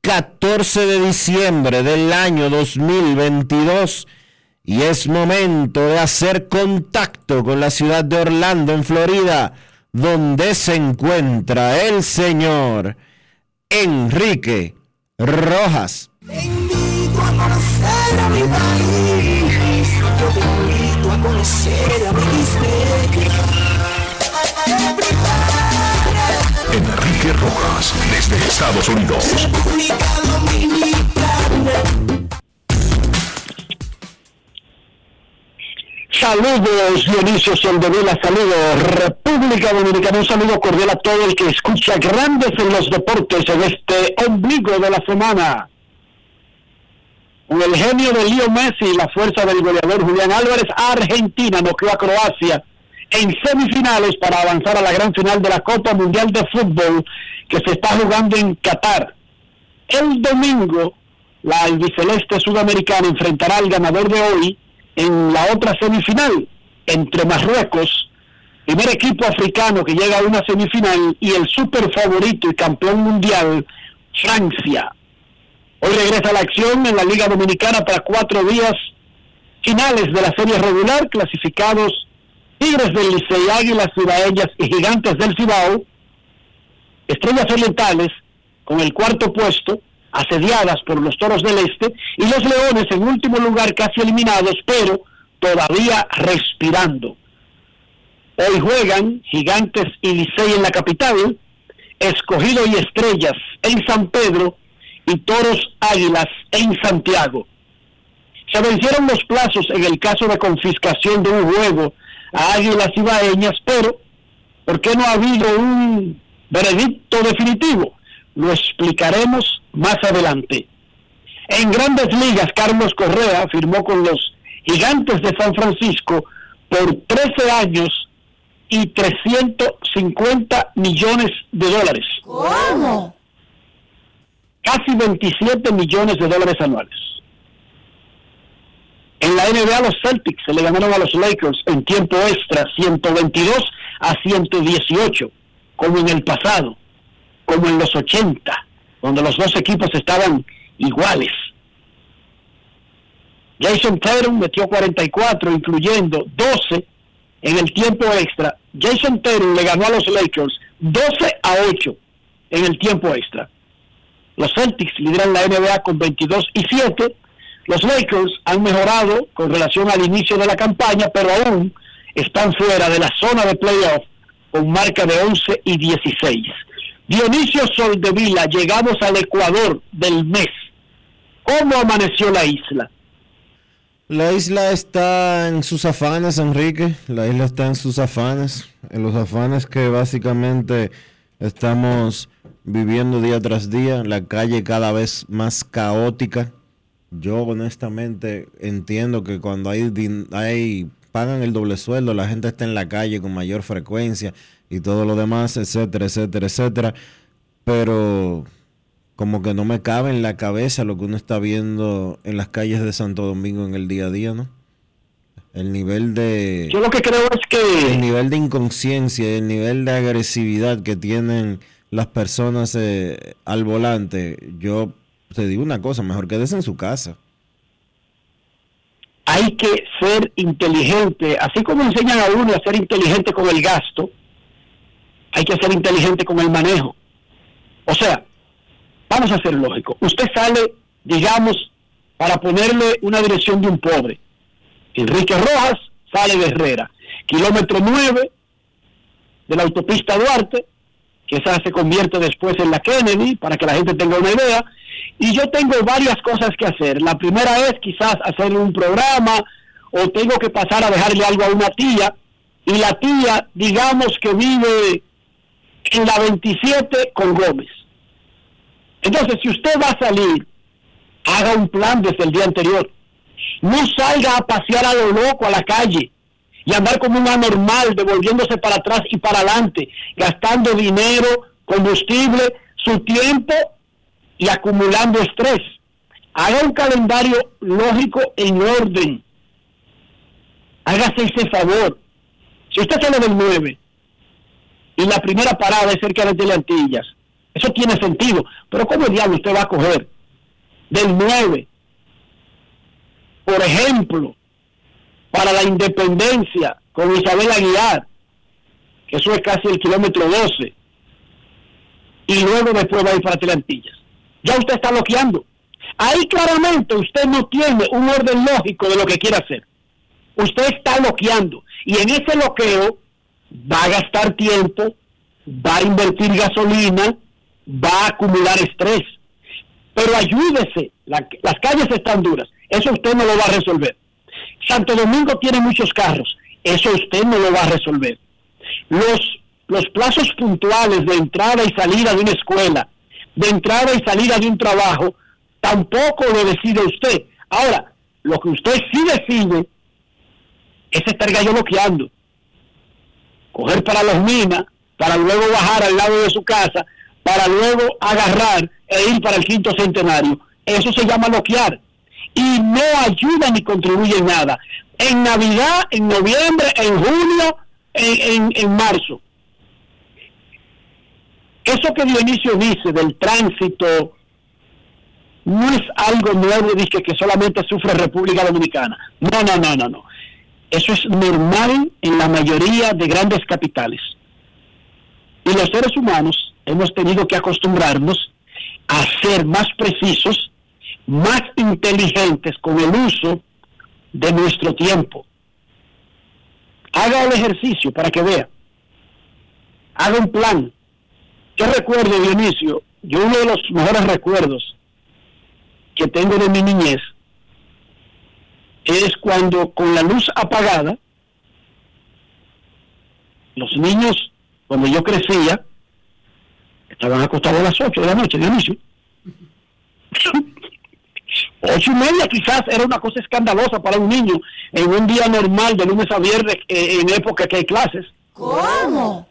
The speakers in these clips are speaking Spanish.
14 de diciembre del año 2022 y es momento de hacer contacto con la ciudad de Orlando, en Florida, donde se encuentra el señor Enrique Rojas. Enrique Rojas, desde Estados Unidos. Saludos Dionisio Soldevila, saludos República Dominicana, un saludo cordial a todo el que escucha Grandes en los Deportes en este ombligo de la semana. Con el genio de Leo Messi la fuerza del goleador Julián Álvarez, Argentina noqueó a Croacia en semifinales para avanzar a la gran final de la Copa Mundial de Fútbol que se está jugando en Qatar. El domingo, la albiceleste sudamericana enfrentará al ganador de hoy en la otra semifinal entre Marruecos, primer equipo africano que llega a una semifinal, y el super favorito y campeón mundial, Francia. Hoy regresa la acción en la Liga Dominicana para cuatro días finales de la serie regular, clasificados Tigres del Licey, Águilas Cibaeñas y Gigantes del Cibao, Estrellas Orientales con el cuarto puesto, asediadas por los Toros del Este, y los Leones en último lugar casi eliminados, pero todavía respirando. Hoy juegan Gigantes y Licey en la capital, Escogido y Estrellas en San Pedro y Toros Águilas en Santiago. Se vencieron los plazos en el caso de confiscación de un juego a Águilas y Baeñas, pero ¿por qué no ha habido un veredicto definitivo? Lo explicaremos más adelante. En grandes ligas, Carlos Correa firmó con los gigantes de San Francisco por 13 años y 350 millones de dólares. ¿Cómo? Casi 27 millones de dólares anuales. En la NBA los Celtics se le ganaron a los Lakers en tiempo extra 122 a 118, como en el pasado como en los 80, donde los dos equipos estaban iguales. Jason Tatum metió 44, incluyendo 12 en el tiempo extra. Jason Tatum le ganó a los Lakers 12 a 8 en el tiempo extra. Los Celtics lideran la NBA con 22 y 7. Los Lakers han mejorado con relación al inicio de la campaña, pero aún están fuera de la zona de playoff con marca de 11 y 16. Dionisio Soldevila, llegamos al Ecuador del mes, ¿Cómo amaneció la isla? La isla está en sus afanes, Enrique. La isla está en sus afanes. En los afanes que básicamente estamos viviendo día tras día. La calle cada vez más caótica. Yo honestamente entiendo que cuando hay, hay pagan el doble sueldo, la gente está en la calle con mayor frecuencia y todo lo demás, etcétera, etcétera, etcétera. Pero como que no me cabe en la cabeza lo que uno está viendo en las calles de Santo Domingo en el día a día, ¿no? El nivel de... Yo lo que creo es que... El nivel de inconsciencia, el nivel de agresividad que tienen las personas eh, al volante, yo te digo una cosa, mejor quédese en su casa. Hay que ser inteligente, así como enseñan a uno a ser inteligente con el gasto, hay que ser inteligente con el manejo. O sea, Vamos a ser lógicos. Usted sale, digamos, para ponerle una dirección de un pobre. Enrique Rojas sale de Herrera. Kilómetro 9 de la autopista Duarte, que esa se convierte después en la Kennedy, para que la gente tenga una idea. Y yo tengo varias cosas que hacer. La primera es quizás hacer un programa o tengo que pasar a dejarle algo a una tía. Y la tía, digamos que vive en la 27 con Gómez. Entonces, si usted va a salir, haga un plan desde el día anterior. No salga a pasear a lo loco a la calle y andar como un anormal, devolviéndose para atrás y para adelante, gastando dinero, combustible, su tiempo y acumulando estrés. Haga un calendario lógico en orden. Hágase ese favor. Si usted sale del 9 y la primera parada es cerca de las Antillas, eso tiene sentido. Pero ¿cómo diablo usted va a coger del 9, por ejemplo, para la independencia con Isabel Aguilar, que eso es casi el kilómetro 12, y luego después va a ir para Telantillas? Ya usted está bloqueando. Ahí claramente usted no tiene un orden lógico de lo que quiere hacer. Usted está bloqueando. Y en ese bloqueo va a gastar tiempo, va a invertir gasolina, va a acumular estrés. Pero ayúdese, las calles están duras, eso usted no lo va a resolver. Santo Domingo tiene muchos carros, eso usted no lo va a resolver. Los, los plazos puntuales de entrada y salida de una escuela, de entrada y salida de un trabajo, tampoco lo decide usted. Ahora, lo que usted sí decide es estar gallo bloqueando. Coger para los minas, para luego bajar al lado de su casa para luego agarrar e ir para el quinto centenario. Eso se llama bloquear. Y no ayuda ni contribuye en nada. En Navidad, en noviembre, en junio, en, en, marzo. Eso que Dionisio dice del tránsito no es algo nuevo que, que solamente sufre República Dominicana. No, no, no, no, no. Eso es normal en la mayoría de grandes capitales. Y los seres humanos hemos tenido que acostumbrarnos a ser más precisos, más inteligentes con el uso de nuestro tiempo. Haga el ejercicio para que vea. Haga un plan. Yo recuerdo, Dionisio, yo uno de los mejores recuerdos que tengo de mi niñez es cuando con la luz apagada, los niños, cuando yo crecía, estaban acostados a las 8 de la noche, Dionisio. Ocho y media quizás era una cosa escandalosa para un niño en un día normal de lunes a viernes eh, en época que hay clases. ¿Cómo?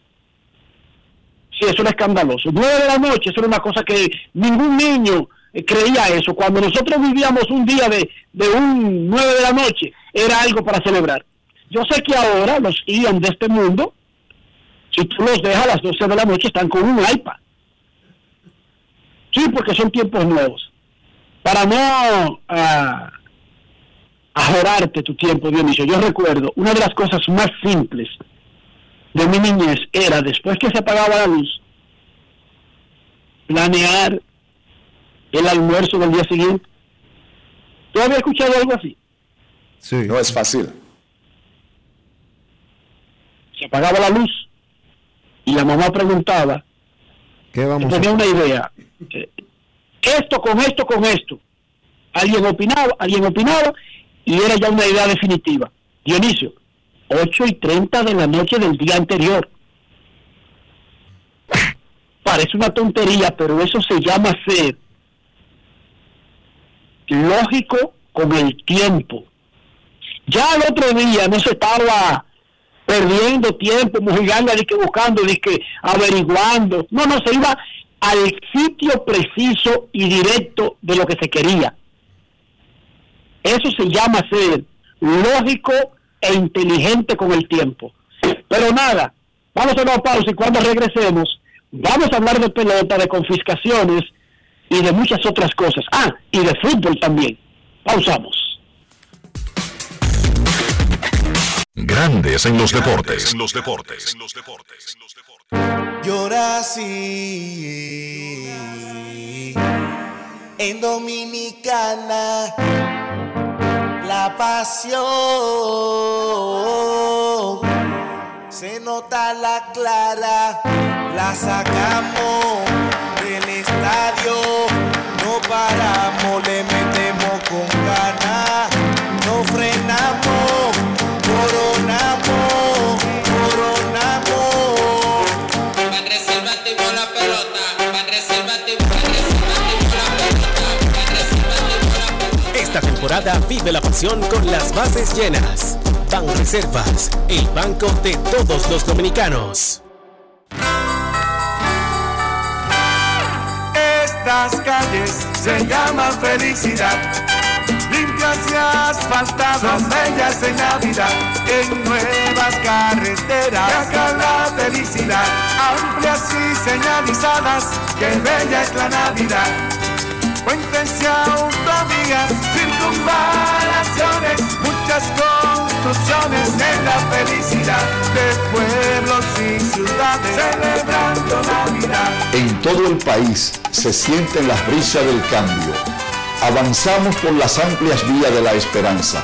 Sí, eso era escandaloso. Nueve de la noche, eso era una cosa que ningún niño eh, creía eso. Cuando nosotros vivíamos un día de, de un nueve de la noche, era algo para celebrar. Yo sé que ahora los iban de este mundo, si tú los dejas a las 12 de la noche, están con un iPad. Sí, porque son tiempos nuevos. Para no uh, ajorarte tu tiempo, Dionisio, yo recuerdo, una de las cosas más simples de mi niñez era, después que se apagaba la luz, planear el almuerzo del día siguiente. ¿Tú habías escuchado algo así? Sí. No es fácil. Se apagaba la luz y la mamá preguntaba, ¿Qué vamos tenía una idea, esto con esto con esto. alguien opinaba, alguien opinaba y era ya una idea definitiva. Dionisio, 8 y 30 de la noche del día anterior. Parece una tontería, pero eso se llama ser lógico con el tiempo. Ya el otro día no se estaba perdiendo tiempo, mojiganga, de que buscando, que averiguando. No, no, se iba al sitio preciso y directo de lo que se quería. Eso se llama ser lógico e inteligente con el tiempo. Pero nada, vamos a una pausa y cuando regresemos, vamos a hablar de pelota, de confiscaciones y de muchas otras cosas. Ah, y de fútbol también. Pausamos. Grandes en los deportes. En los deportes. Llora así en Dominicana la pasión. Se nota la clara la sacamos del estadio. No paramos le metemos con ganas vive la pasión con las bases llenas. Ban Reservas, el banco de todos los dominicanos. Estas calles se llaman felicidad. Limpias y asfaltadas, bellas en Navidad. En nuevas carreteras, acá la felicidad. Amplias y señalizadas, que bella es la Navidad. Puentes y autovías, circunvalaciones, muchas construcciones en la felicidad de pueblos y ciudades celebrando Navidad. En todo el país se sienten las brisas del cambio. Avanzamos por las amplias vías de la esperanza.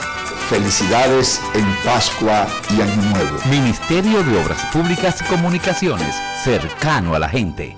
Felicidades en Pascua y Año Nuevo. Ministerio de Obras Públicas y Comunicaciones, cercano a la gente.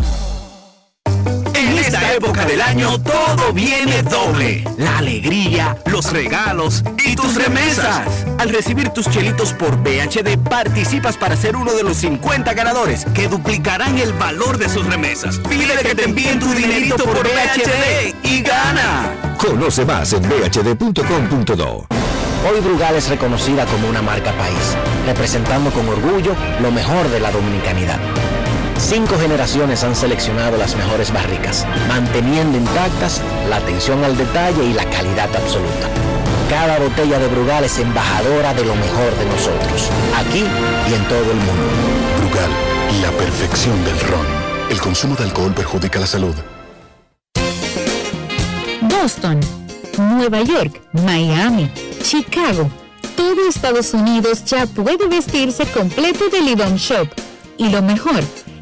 En esta época del año todo viene doble. La alegría, los regalos y tus remesas. Al recibir tus chelitos por BHD participas para ser uno de los 50 ganadores que duplicarán el valor de sus remesas. Pide que te envíen tu dinerito por BHD y gana. Conoce más en bhd.com.do. Hoy Brugal es reconocida como una marca país, representando con orgullo lo mejor de la dominicanidad. Cinco generaciones han seleccionado las mejores barricas, manteniendo intactas la atención al detalle y la calidad absoluta. Cada botella de Brugal es embajadora de lo mejor de nosotros, aquí y en todo el mundo. Brugal, la perfección del ron. El consumo de alcohol perjudica la salud. Boston, Nueva York, Miami, Chicago. Todo Estados Unidos ya puede vestirse completo del Lidom Shop. Y lo mejor,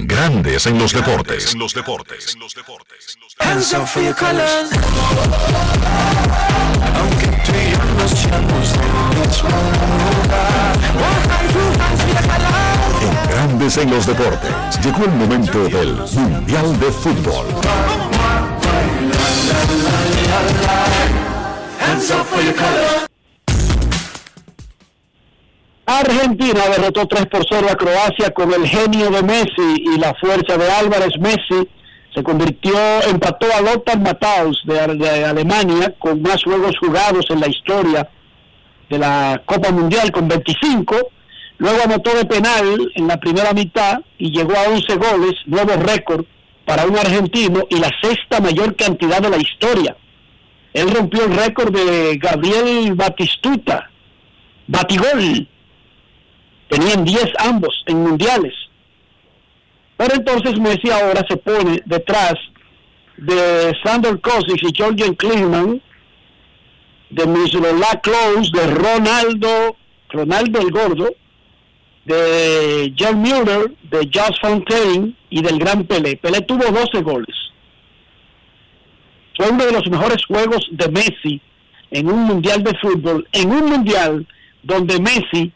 Grandes en los deportes. los deportes. Hands up for your colors. Aunque tú y yo nos echamos del mismo lugar. En Grandes en los deportes. Llegó el momento del Mundial de Fútbol. Hands up for your colors. Argentina derrotó 3 por 0 a Croacia con el genio de Messi y la fuerza de Álvarez Messi. Se convirtió, empató a Lothar Matthaus de, de Alemania con más juegos jugados en la historia de la Copa Mundial con 25. Luego anotó de penal en la primera mitad y llegó a 11 goles, nuevo récord para un argentino y la sexta mayor cantidad de la historia. Él rompió el récord de Gabriel Batistuta, Batigol, tenían 10 ambos en mundiales. Pero entonces Messi ahora se pone detrás de Sandor Kosic y Georgian Kliman, de Misrola Close, de Ronaldo, Ronaldo el Gordo, de John Mueller, de Josh Fontaine y del gran Pelé. Pelé tuvo 12 goles. Fue uno de los mejores juegos de Messi en un mundial de fútbol, en un mundial donde Messi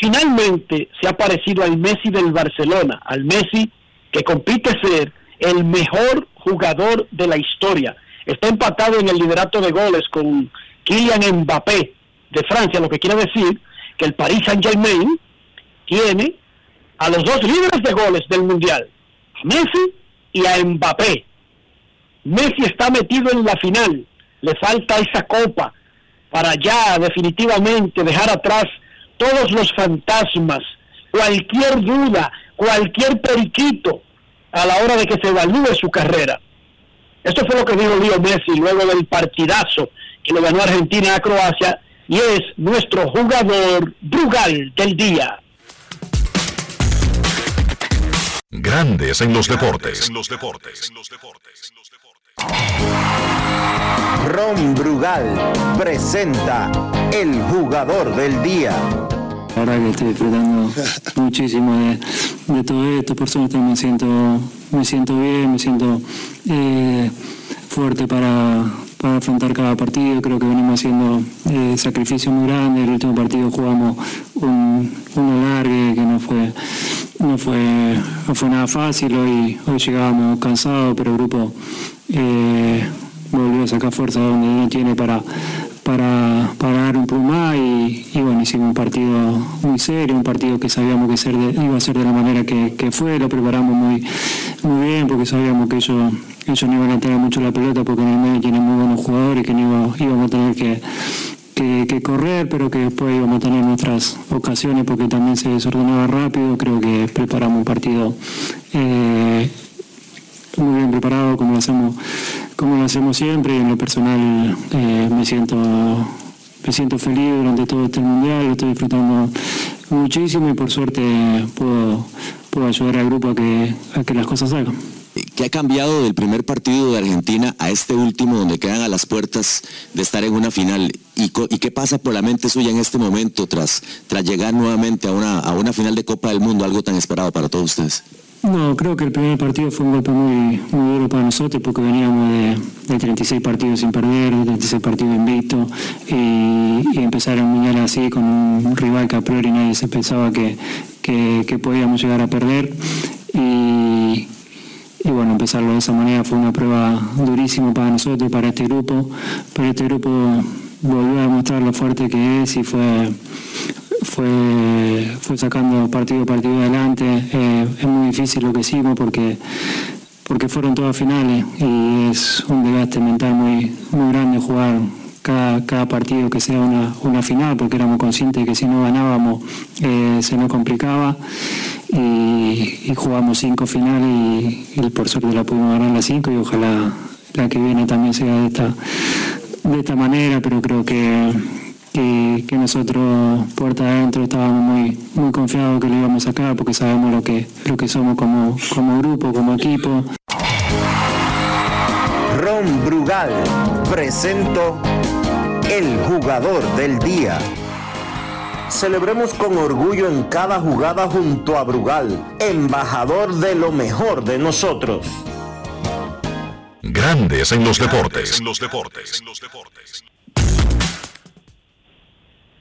finalmente se ha parecido al Messi del Barcelona, al Messi que compite ser el mejor jugador de la historia. Está empatado en el liderato de goles con Kylian Mbappé de Francia, lo que quiere decir que el Paris Saint-Germain tiene a los dos líderes de goles del Mundial, a Messi y a Mbappé. Messi está metido en la final, le falta esa copa para ya definitivamente dejar atrás todos los fantasmas, cualquier duda, cualquier periquito a la hora de que se evalúe su carrera. Esto fue lo que dijo Leo Messi luego del partidazo que le ganó Argentina a Croacia y es nuestro jugador Brugal del día. Grandes en los deportes. Ron Brugal presenta el jugador del día. La verdad que estoy disfrutando muchísimo de, todo esto, por suerte me siento, me siento bien, me siento eh, fuerte para, para afrontar cada partido. Creo que venimos haciendo eh, sacrificios muy grandes. El último partido jugamos un, un que no fue, no fue, no fue nada fácil. Hoy, hoy llegábamos cansados, pero el grupo eh, volvió a sacar fuerza donde no tiene para, para, para dar un pluma y, y, bueno, hicimos un partido muy serio, un partido que sabíamos que iba a ser de la manera que, fue, lo preparamos muy, muy bien porque sabíamos que ellos, ellos no iban a tener mucho la pelota porque en el medio tienen muy buenos jugadores que no íbamos a tener que, que, que, correr, pero que después íbamos a tener nuestras ocasiones porque también se desordenaba rápido, creo que preparamos un partido eh, muy bien preparado como lo hacemos como lo hacemos siempre y en lo personal eh, me siento me siento feliz durante todo este mundial lo estoy disfrutando muchísimo y por suerte puedo, puedo ayudar al grupo a que, a que las cosas salgan ¿Qué ha cambiado del primer partido de Argentina a este último donde quedan a las puertas de estar en una final? ¿Y, y qué pasa por la mente suya en este momento tras, tras llegar nuevamente a una, a una final de Copa del Mundo, algo tan esperado para todos ustedes? No, creo que el primer partido fue un golpe muy, duro para nosotros porque veníamos de, de 36 partidos sin perder, de 36 partidos invictos y, y, empezar el mundial así con un rival que a priori nadie se pensaba que, que, que podíamos llegar a perder. Y, y bueno, empezarlo de esa manera fue una prueba durísima para nosotros, para este grupo, pero este grupo volvió a demostrar lo fuerte que es y fue fue, fue sacando partido a partido adelante. Eh, es muy difícil lo que hicimos porque, porque fueron todas finales y es un desgaste mental muy, muy grande jugar cada, cada partido que sea una, una final porque éramos conscientes que si no ganábamos eh, se nos complicaba y, y, jugamos cinco finales y, y por suerte la pudimos ganar las cinco y ojalá la que viene también sea de esta, de esta manera, pero creo que que, que, nosotros puerta adentro estábamos muy, muy confiados que lo íbamos a sacar porque sabemos lo que, lo que somos como, como grupo, como equipo. Ron Brugal presento el jugador del día. Celebremos con orgullo en cada jugada junto a Brugal, embajador de lo mejor de nosotros. Grandes en los deportes. En los deportes.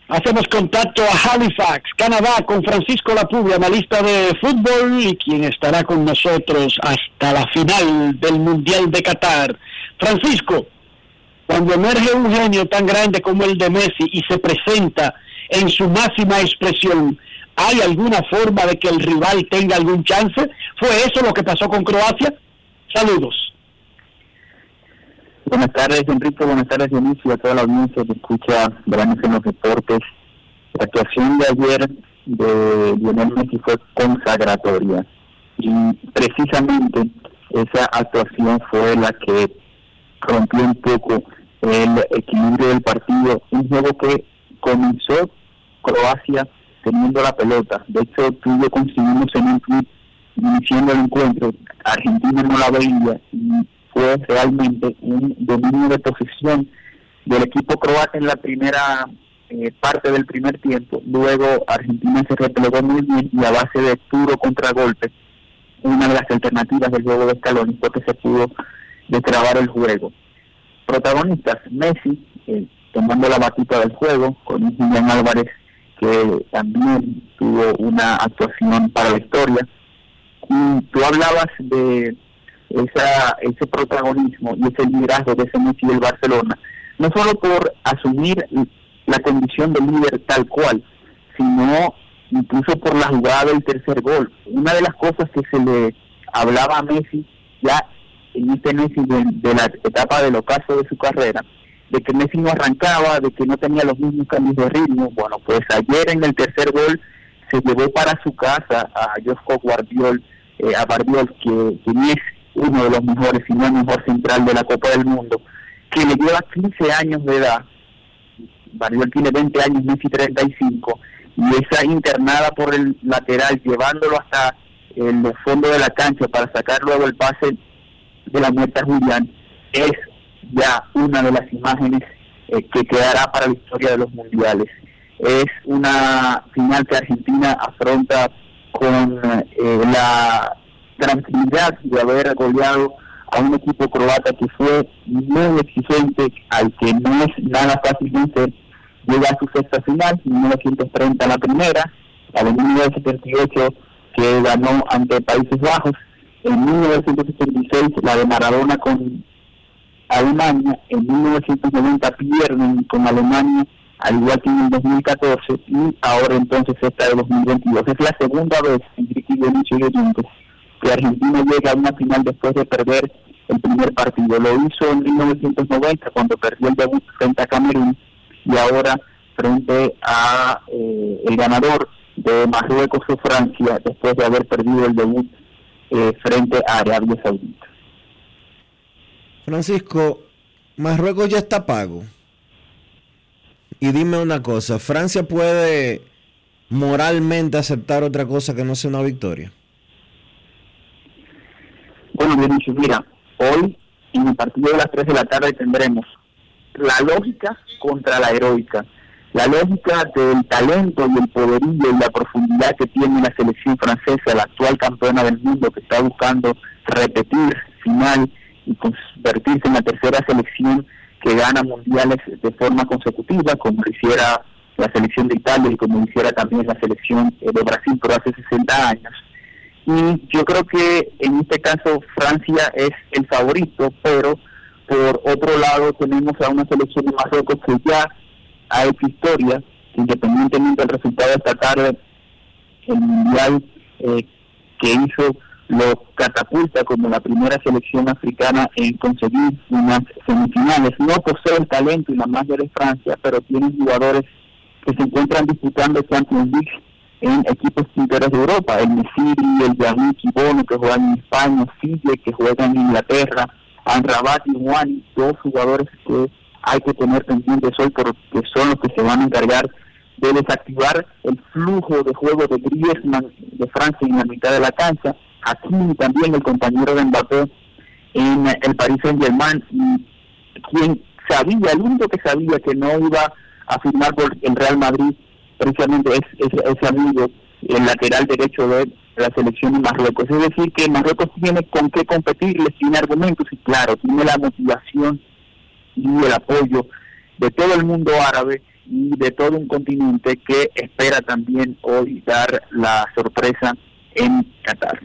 Hacemos contacto a Halifax, Canadá, con Francisco Lapuga, analista de fútbol y quien estará con nosotros hasta la final del Mundial de Qatar. Francisco, cuando emerge un genio tan grande como el de Messi y se presenta en su máxima expresión, ¿hay alguna forma de que el rival tenga algún chance? ¿Fue eso lo que pasó con Croacia? Saludos. Buenas tardes, Enrique. Buenas tardes, Dionisio, a toda la audiencia que escucha Grandes en los Deportes. La actuación de ayer de Lionel Messi fue consagratoria y precisamente esa actuación fue la que rompió un poco el equilibrio del partido. Un juego que comenzó Croacia teniendo la pelota. De hecho, tú y yo coincidimos en un clip iniciando el encuentro. Argentina no la veía y fue realmente un dominio de posesión del equipo croata en la primera eh, parte del primer tiempo. Luego Argentina se replegó muy bien y a base de puro contragolpe, una de las alternativas del juego de escalón fue que se pudo destrabar el juego. Protagonistas, Messi, eh, tomando la batuta del juego, con Julián Álvarez que también tuvo una actuación para la historia. Y tú hablabas de esa, ese protagonismo y ese liderazgo de ese Messi del Barcelona, no solo por asumir la condición de líder tal cual, sino incluso por la jugada del tercer gol. Una de las cosas que se le hablaba a Messi ya en este Messi de, de la etapa del ocaso de su carrera, de que Messi no arrancaba, de que no tenía los mismos cambios de ritmo. Bueno, pues ayer en el tercer gol se llevó para su casa a Josco Guardiol, eh, a Bardiol, que, es uno de los mejores, si no mejor central de la Copa del Mundo, que le lleva 15 años de edad, Barriol tiene 20 años, Messi 35, y esa internada por el lateral, llevándolo hasta el fondo de la cancha para sacar luego el pase de la muerte a Julián, es ya una de las imágenes eh, que quedará para la historia de los mundiales. Es una final que Argentina afronta con eh, la tranquilidad de haber goleado a un equipo croata que fue muy exigente, al que no es nada fácil vencer, llega a su sexta final, en 1930 la primera, la de 1978 que ganó ante Países Bajos, en 1976 la de Maradona con Alemania, en 1990 pierden con Alemania, al igual que en el 2014, y ahora entonces esta de 2022. Es la segunda vez, Enrique Dionisio y oyentes, que Argentina llega a una final después de perder el primer partido. Lo hizo en 1990 cuando perdió el debut frente a Camerún y ahora frente a eh, el ganador de Marruecos o Francia después de haber perdido el debut eh, frente a Arabia Saudita. Francisco, Marruecos ya está pago. Y dime una cosa, ¿Francia puede moralmente aceptar otra cosa que no sea una victoria? Bueno, Dionisio, mira, hoy en el partido de las 3 de la tarde tendremos la lógica contra la heroica. La lógica del talento y el poderío y la profundidad que tiene la selección francesa, la actual campeona del mundo que está buscando repetir final y convertirse en la tercera selección que gana mundiales de forma consecutiva, como hiciera la selección de Italia y como hiciera también la selección de Brasil por hace 60 años. Y yo creo que en este caso Francia es el favorito, pero por otro lado tenemos a una selección de Marruecos que ya ha hecho historia, independientemente del resultado de esta tarde, el mundial eh, que hizo lo catapulta como la primera selección africana en conseguir unas semifinales. No posee el talento y la magia de Francia, pero tienen jugadores que se encuentran disputando Champions League en equipos punteros de Europa, el Mesiri, el Yannick Bono que juegan en España, Fille que juegan en Inglaterra, Anrabat y Juan, dos jugadores que hay que tener pendientes hoy porque son los que se van a encargar de desactivar el flujo de juego de Griezmann de Francia en la mitad de la cancha, Hakimi también el compañero de Mbappé en el Paris Saint Germain quien sabía, el único que sabía que no iba a firmar por el Real Madrid precisamente es, ese amigo, el lateral derecho de la selección de Marruecos. Es decir, que Marruecos tiene con qué competir, les tiene argumentos y claro, tiene la motivación y el apoyo de todo el mundo árabe y de todo un continente que espera también hoy dar la sorpresa en Qatar.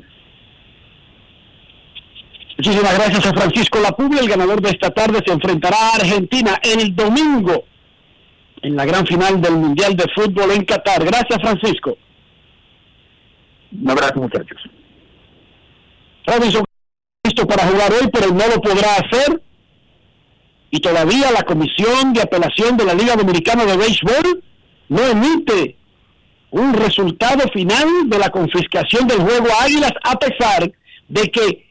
Muchísimas gracias a Francisco Lapuble. El ganador de esta tarde se enfrentará a Argentina el domingo en la gran final del Mundial de Fútbol en Qatar. Gracias, Francisco. Un abrazo, muchachos. Robinson listo para jugar hoy, pero no lo podrá hacer. Y todavía la Comisión de Apelación de la Liga Dominicana de Béisbol no emite un resultado final de la confiscación del juego Águilas, a pesar de que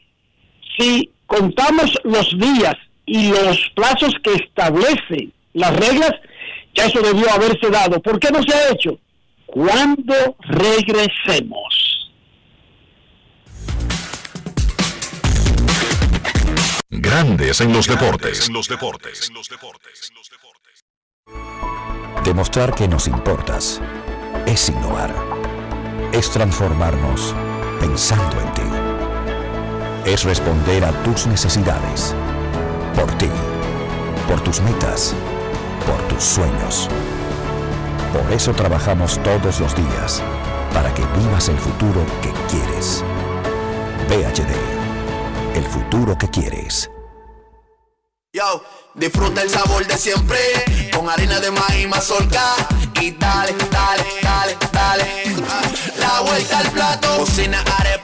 si contamos los días y los plazos que establecen las reglas, ya eso debió haberse dado. ¿Por qué no se ha hecho? Cuando regresemos. Grandes en los deportes. Demostrar que nos importas es innovar. Es transformarnos pensando en ti. Es responder a tus necesidades. Por ti. Por tus metas. Por tus sueños. Por eso trabajamos todos los días. Para que vivas el futuro que quieres. VHD. El futuro que quieres. Yo, disfruta el sabor de siempre con harina de maíz mazorca y dale, dale, dale, dale. La vuelta al plato, cocina arepa,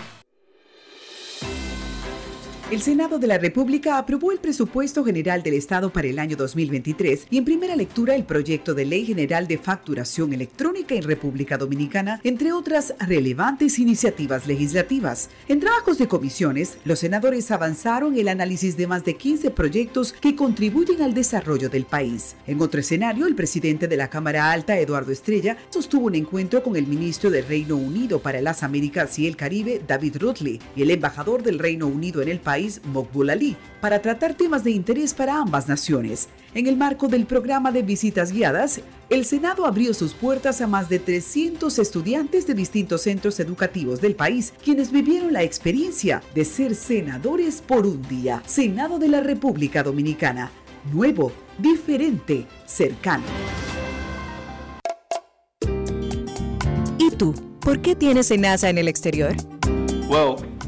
El Senado de la República aprobó el presupuesto general del Estado para el año 2023 y en primera lectura el proyecto de Ley General de Facturación Electrónica en República Dominicana, entre otras relevantes iniciativas legislativas. En trabajos de comisiones, los senadores avanzaron el análisis de más de 15 proyectos que contribuyen al desarrollo del país. En otro escenario, el presidente de la Cámara Alta, Eduardo Estrella, sostuvo un encuentro con el ministro del Reino Unido para las Américas y el Caribe, David Rutley, y el embajador del Reino Unido en el país, Mokbul Ali, para tratar temas de interés para ambas naciones. En el marco del programa de visitas guiadas, el Senado abrió sus puertas a más de 300 estudiantes de distintos centros educativos del país, quienes vivieron la experiencia de ser senadores por un día. Senado de la República Dominicana. Nuevo, diferente, cercano. ¿Y tú? ¿Por qué tienes SENASA en el exterior? Well,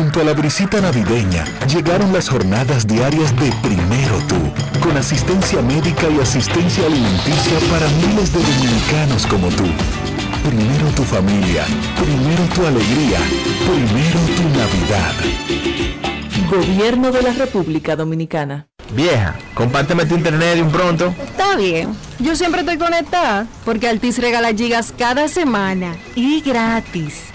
Junto a la brisita navideña llegaron las jornadas diarias de Primero Tú, con asistencia médica y asistencia alimenticia para miles de dominicanos como tú. Primero tu familia, primero tu alegría, primero tu Navidad. Gobierno de la República Dominicana. Vieja, compárteme tu internet de un pronto. Está bien. Yo siempre estoy conectada porque Altis regala gigas cada semana y gratis.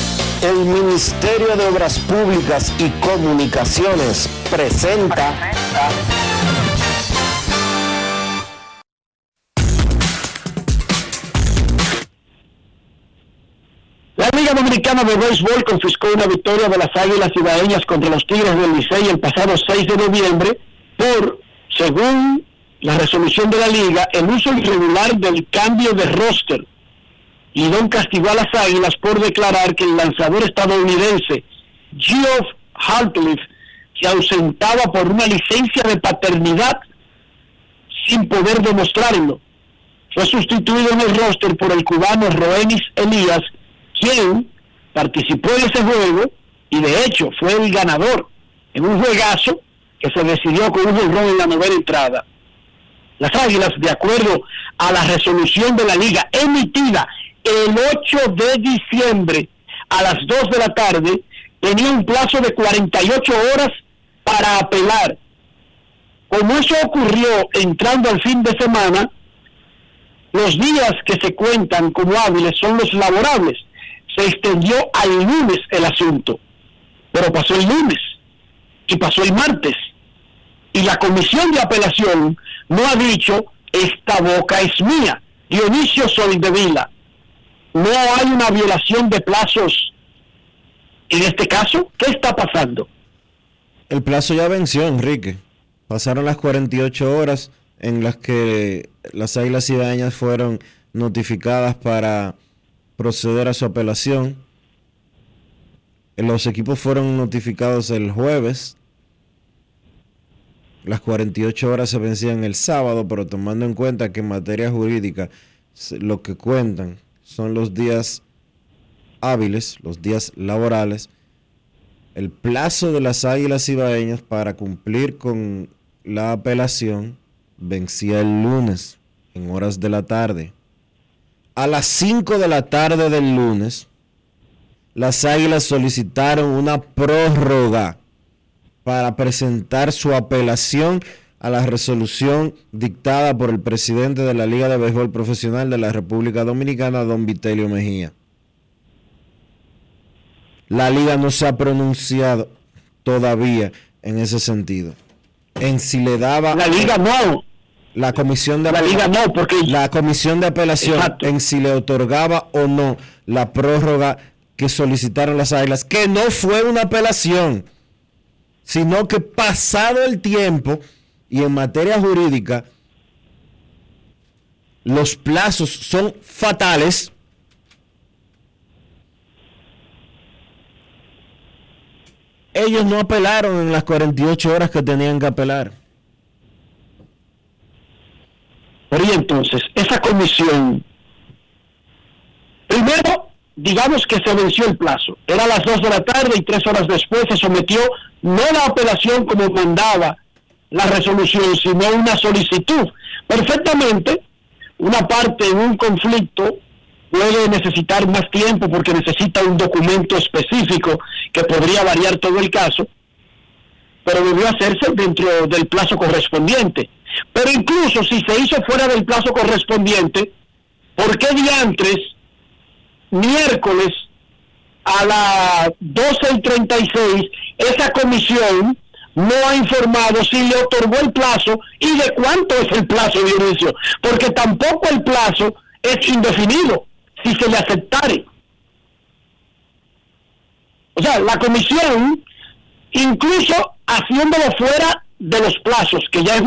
El Ministerio de Obras Públicas y Comunicaciones presenta La Liga Dominicana de Béisbol confiscó una victoria de las Águilas Ibaeñas contra los Tigres del Licey el pasado 6 de noviembre por, según la resolución de la Liga, el uso irregular del cambio de roster. Don castigó a las Águilas por declarar que el lanzador estadounidense Geoff Hartliff se ausentaba por una licencia de paternidad sin poder demostrarlo. Fue sustituido en el roster por el cubano Roenis Elías, quien participó en ese juego y de hecho fue el ganador en un juegazo que se decidió con un jonrón en la novena entrada. Las Águilas, de acuerdo a la resolución de la liga emitida el 8 de diciembre a las 2 de la tarde, tenía un plazo de 48 horas para apelar. Como eso ocurrió entrando al fin de semana, los días que se cuentan como hábiles son los laborables. Se extendió al lunes el asunto, pero pasó el lunes y pasó el martes. Y la comisión de apelación no ha dicho, esta boca es mía, Dionisio Soldevila. No hay una violación de plazos en este caso. ¿Qué está pasando? El plazo ya venció, Enrique. Pasaron las 48 horas en las que las Águilas Ibaeñas fueron notificadas para proceder a su apelación. Los equipos fueron notificados el jueves. Las 48 horas se vencían el sábado, pero tomando en cuenta que en materia jurídica lo que cuentan son los días hábiles, los días laborales, el plazo de las águilas ibaeñas para cumplir con la apelación vencía el lunes en horas de la tarde. A las 5 de la tarde del lunes, las águilas solicitaron una prórroga para presentar su apelación a la resolución dictada por el presidente de la Liga de Béisbol Profesional de la República Dominicana, don Vitelio Mejía. La liga no se ha pronunciado todavía en ese sentido. En si le daba La liga no. la comisión de La liga no, porque la comisión de apelación Exacto. en si le otorgaba o no la prórroga que solicitaron las águilas, que no fue una apelación, sino que pasado el tiempo y en materia jurídica los plazos son fatales. Ellos no apelaron en las 48 horas que tenían que apelar. Pero y entonces, esa comisión, primero, digamos que se venció el plazo. Era a las 2 de la tarde y tres horas después se sometió no la apelación como mandaba la resolución, sino una solicitud. Perfectamente, una parte en un conflicto puede necesitar más tiempo porque necesita un documento específico que podría variar todo el caso, pero debió hacerse dentro del plazo correspondiente. Pero incluso si se hizo fuera del plazo correspondiente, ¿por qué diantres miércoles a las 12 y 36, esa comisión no ha informado si le otorgó el plazo y de cuánto es el plazo de inicio, porque tampoco el plazo es indefinido si se le aceptare. O sea, la comisión, incluso haciéndolo fuera de los plazos, que ya es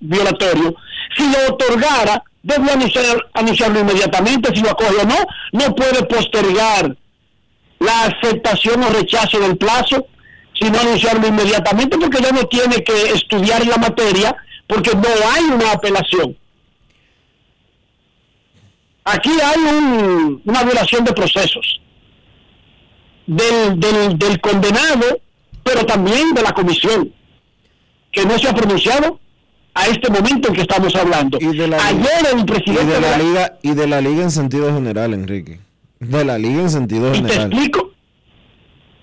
violatorio, si le otorgara, debe anunciar, anunciarlo inmediatamente, si lo acoge o no, no puede postergar la aceptación o rechazo del plazo, sino anunciarlo inmediatamente porque ya no tiene que estudiar la materia porque no hay una apelación. Aquí hay una violación de procesos del, del, del condenado, pero también de la comisión, que no se ha pronunciado a este momento en que estamos hablando. Ayer el presidente y de la, liga y de la liga en sentido general, Enrique. De la liga en sentido general. Y te explico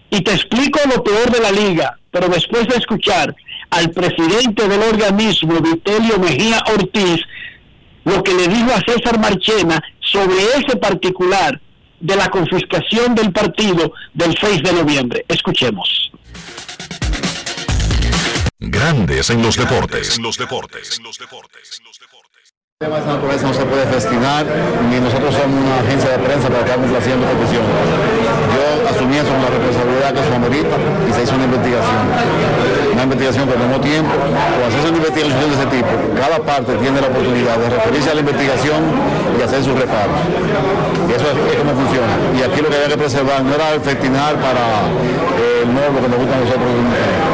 y te explico lo peor de la liga, pero después de escuchar al presidente del organismo, Vitelio Mejía Ortiz, lo que le dijo a César Marchena sobre ese particular de la confiscación del partido del 6 de noviembre. Escuchemos. Grandes en los deportes. En los deportes. El tema de esa naturaleza no se puede festinar, ni nosotros somos una agencia de prensa para que haciendo peticiones. Con la responsabilidad que es amerita y se hizo una investigación. Una investigación que tomó tiempo. Cuando haces una investigación de ese tipo, cada parte tiene la oportunidad de referirse a la investigación y hacer sus reparos. Y eso es, como funciona. Y aquí lo que había que preservar no era festinar para el morbo que nos gusta a nosotros,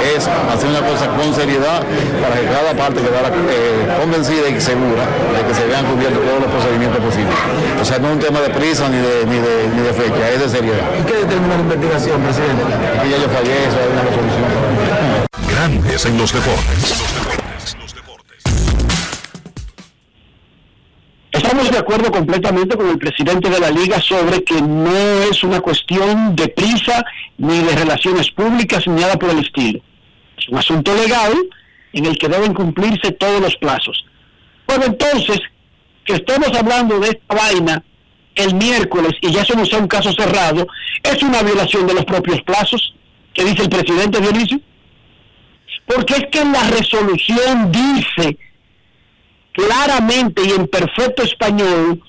es hacer una cosa con seriedad para que cada parte quedara eh, convencida y segura de que se vean cubiertos todos los procedimientos posibles. O sea, no es un tema de prisa ni de, ni de, ni de fecha, es de seriedad. ¿Y qué determina la investigación, presidente? Aquí ya yo fallé, eso hay una resolución. Grandes en los deportes. Estamos de acuerdo completamente con el presidente de la liga sobre que no es una cuestión de prisa ni de relaciones públicas ni nada por el estilo. Es un asunto legal en el que deben cumplirse todos los plazos. Bueno, entonces, que estemos hablando de esta vaina el miércoles y ya eso no sea un caso cerrado, es una violación de los propios plazos que dice el presidente Dionisio. Porque es que la resolución dice claramente y en perfecto español,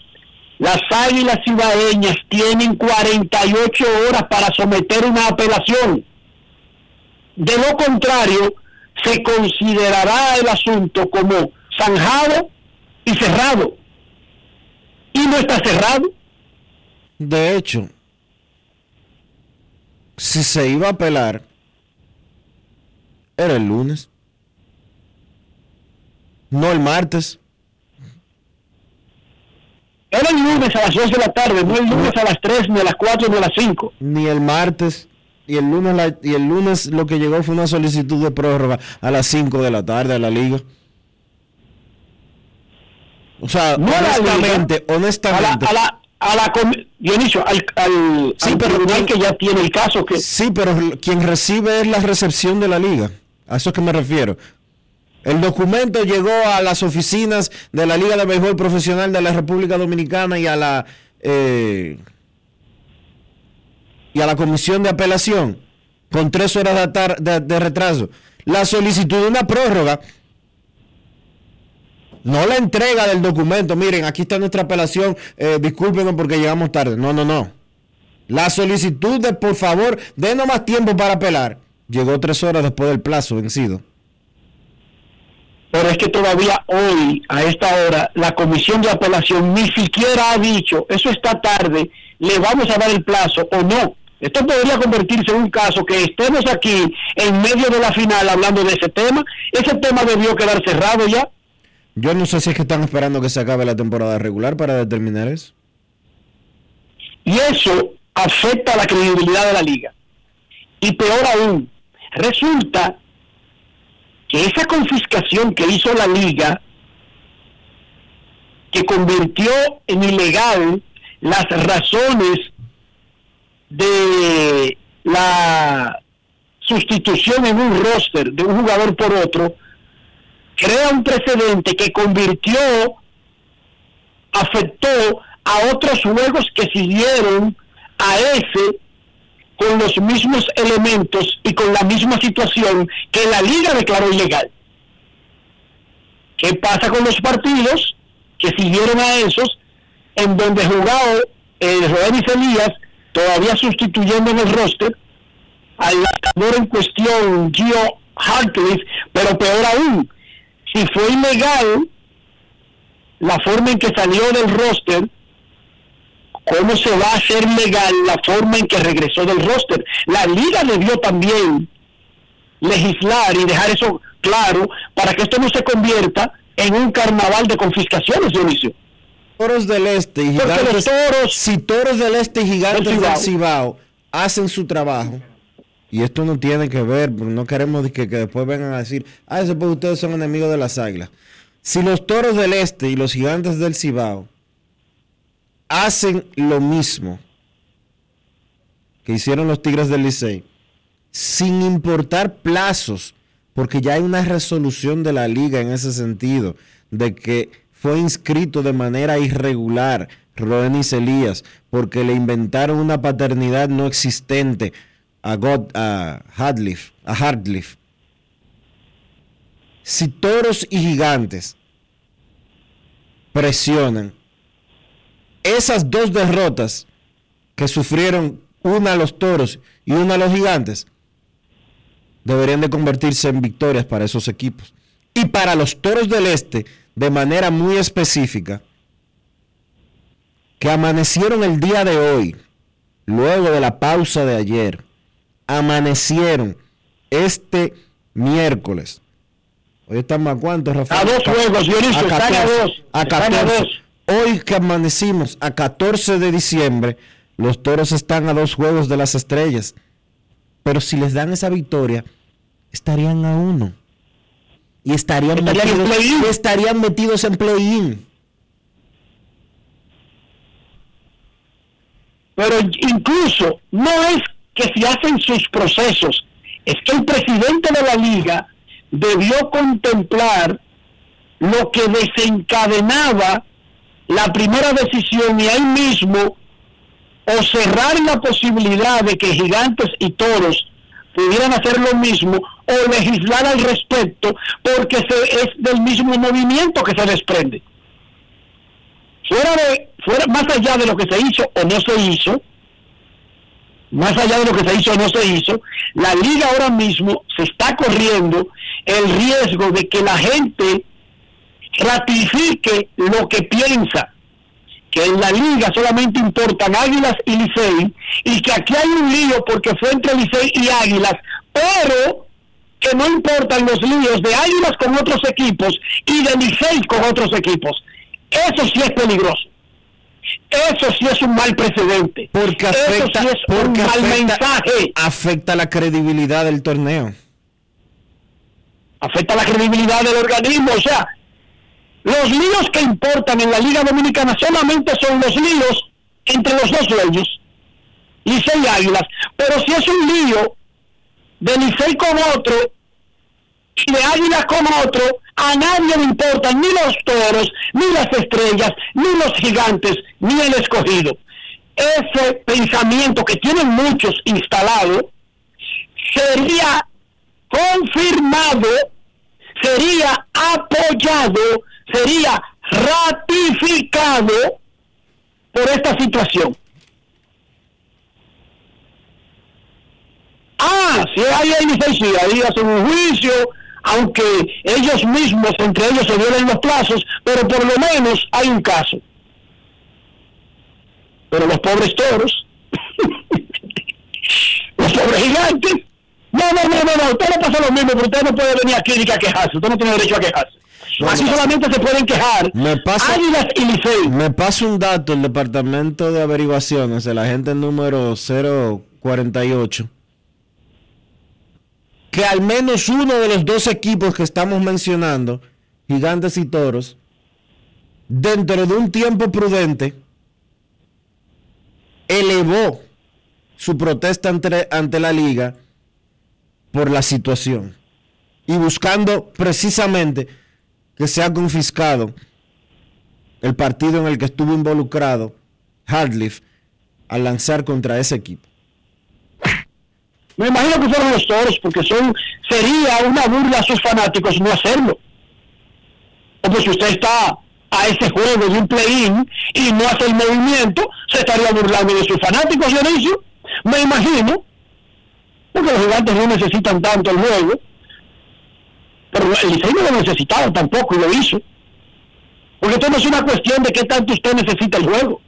las águilas cibaeñas tienen 48 horas para someter una apelación. De lo contrario, se considerará el asunto como zanjado y cerrado. Y no está cerrado. De hecho, si se iba a apelar, era el lunes. No el martes. Era el lunes a las 2 de la tarde, no el lunes a las 3, ni a las 4, ni a las 5. Ni el martes. Y el lunes, y el lunes lo que llegó fue una solicitud de prórroga a las 5 de la tarde a la liga. O sea, honestamente, honestamente. A la, a la, Dionisio, al, al, sí, pero, que ya tiene el caso que... Sí, pero quien recibe es la recepción de la liga. A eso es que me refiero. El documento llegó a las oficinas de la Liga de Béisbol Profesional de la República Dominicana y a la eh, y a la Comisión de Apelación con tres horas de, retraso. La solicitud de una prórroga no la entrega del documento, miren, aquí está nuestra apelación, eh, discúlpenos porque llegamos tarde. No, no, no. La solicitud de, por favor, denos más tiempo para apelar. Llegó tres horas después del plazo vencido. Pero es que todavía hoy, a esta hora, la comisión de apelación ni siquiera ha dicho, eso está tarde, le vamos a dar el plazo o no. Esto podría convertirse en un caso que estemos aquí en medio de la final hablando de ese tema. Ese tema debió quedar cerrado ya. Yo no sé si es que están esperando que se acabe la temporada regular para determinar eso. Y eso afecta a la credibilidad de la liga. Y peor aún, resulta que esa confiscación que hizo la liga, que convirtió en ilegal las razones de la sustitución en un roster de un jugador por otro, crea un precedente que convirtió, afectó a otros juegos que siguieron a ese con los mismos elementos y con la misma situación que la liga declaró ilegal. ¿Qué pasa con los partidos que siguieron a esos en donde jugado el Rodríguez Elías todavía sustituyendo en el roster al lanzador en cuestión Gio Hartley, pero peor aún, si fue ilegal la forma en que salió del roster, ¿cómo se va a hacer legal la forma en que regresó del roster? La liga debió también legislar y dejar eso claro para que esto no se convierta en un carnaval de confiscaciones, Dionisio. Toros del Este y gigantes, si Toros del Este y Gigantes del Cibao hacen su trabajo, y esto no tiene que ver, no queremos que, que después vengan a decir, ah, eso pues ustedes son enemigos de las águilas. Si los Toros del Este y los Gigantes del Cibao hacen lo mismo que hicieron los Tigres del Licey, sin importar plazos, porque ya hay una resolución de la liga en ese sentido, de que fue inscrito de manera irregular Rodenis Elías, porque le inventaron una paternidad no existente a, God, a Hadliff, a Hardliff. Si toros y gigantes presionan esas dos derrotas que sufrieron una a los toros y una a los gigantes, deberían de convertirse en victorias para esos equipos. Y para los toros del este, de manera muy específica, que amanecieron el día de hoy, luego de la pausa de ayer, amanecieron este miércoles. Hoy estamos a cuántos, Rafael? A dos juegos, Dionisio, a, a dos. A 14. Hoy que amanecimos a 14 de diciembre, los toros están a dos juegos de las estrellas. Pero si les dan esa victoria, estarían a uno. Y estarían, metidos, en estarían metidos en play-in. Pero incluso no es que si hacen sus procesos, es que el presidente de la liga debió contemplar lo que desencadenaba la primera decisión y ahí mismo o cerrar la posibilidad de que gigantes y toros pudieran hacer lo mismo o legislar al respecto porque se, es del mismo movimiento que se desprende. Fuera de, fuera, más allá de lo que se hizo o no se hizo, más allá de lo que se hizo o no se hizo, la liga ahora mismo se está corriendo el riesgo de que la gente ratifique lo que piensa, que en la liga solamente importan Águilas y Licey, y que aquí hay un lío porque fue entre Licey y Águilas, pero que no importan los líos de Águilas con otros equipos y de Licey con otros equipos. Eso sí es peligroso. Eso sí es un mal precedente. Porque afecta, Eso sí es un mal mensaje. Afecta la credibilidad del torneo. Afecta la credibilidad del organismo. O sea, los líos que importan en la Liga Dominicana solamente son los líos entre los dos dueños, Licey y Águilas. Pero si es un lío de Licey con otro y de Águilas con otro, a nadie le importan ni los toros, ni las estrellas, ni los gigantes, ni el escogido. Ese pensamiento que tienen muchos instalado sería confirmado, sería apoyado sería ratificado por esta situación. Ah, si hay licencia, ahí hacen un juicio, aunque ellos mismos, entre ellos, se violen los plazos, pero por lo menos hay un caso. Pero los pobres toros, los pobres gigantes, no, no, no, no, no, usted no pasa lo mismo, pero usted no puede venir aquí y quejarse, usted no tiene derecho a quejarse. Así solamente se pueden quejar me pasa, Águilas y Licey. Me pasa un dato el Departamento de Averiguaciones, el agente número 048, que al menos uno de los dos equipos que estamos mencionando, Gigantes y Toros, dentro de un tiempo prudente, elevó su protesta ante, ante la liga por la situación y buscando precisamente que se ha confiscado el partido en el que estuvo involucrado Hardliff al lanzar contra ese equipo. Me imagino que fueron los toros, porque son sería una burla a sus fanáticos no hacerlo. Porque si usted está a ese juego de un play-in y no hace el movimiento, se estaría burlando de sus fanáticos, Dionisio. Me imagino, porque los gigantes no necesitan tanto el juego, pero el diseño no lo necesitaba tampoco y lo hizo. Porque esto no es una cuestión de qué tanto usted necesita el juego.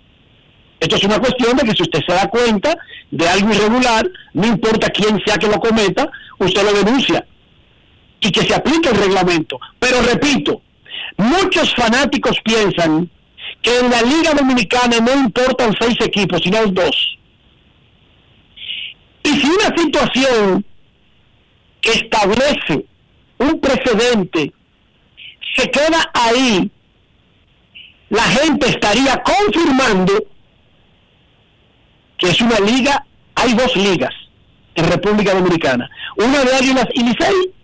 Esto es una cuestión de que si usted se da cuenta de algo irregular, no importa quién sea que lo cometa, usted lo denuncia y que se aplique el reglamento. Pero repito, muchos fanáticos piensan que en la Liga Dominicana no importan seis equipos, sino dos. Y si una situación que establece un precedente se queda ahí, la gente estaría confirmando que es una liga, hay dos ligas en República Dominicana, una de Águilas y Licey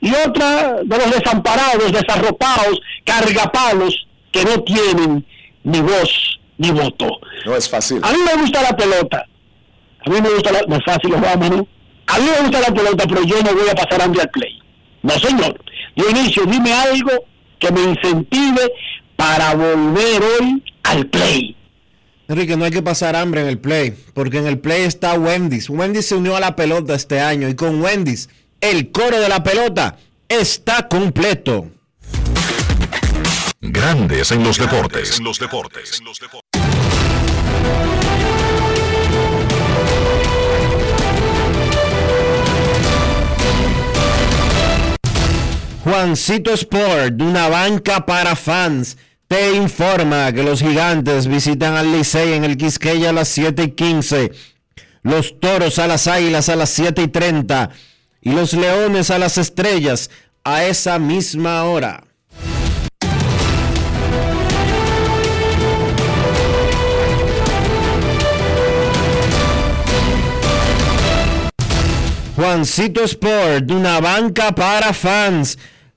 y otra de los desamparados, desarropados, cargapalos que no tienen ni voz ni voto. No es fácil. A mí me gusta la pelota, a mí me gusta la, no es fácil, los vamos, A mí me gusta la pelota, pero yo no voy a pasar hambre al play. No, señor. Dionisio, dime algo que me incentive para volver hoy al play. Enrique, no hay que pasar hambre en el play, porque en el play está Wendy's. Wendy's se unió a la pelota este año y con Wendy's el coro de la pelota está completo. Grandes en los deportes. En los deportes. Juancito Sport, una banca para fans te informa que los gigantes visitan al Licey en el Quisqueya a las 7 y 15, los toros a las águilas a las 7 y 30 y los leones a las estrellas a esa misma hora. Juancito Sport, una banca para fans,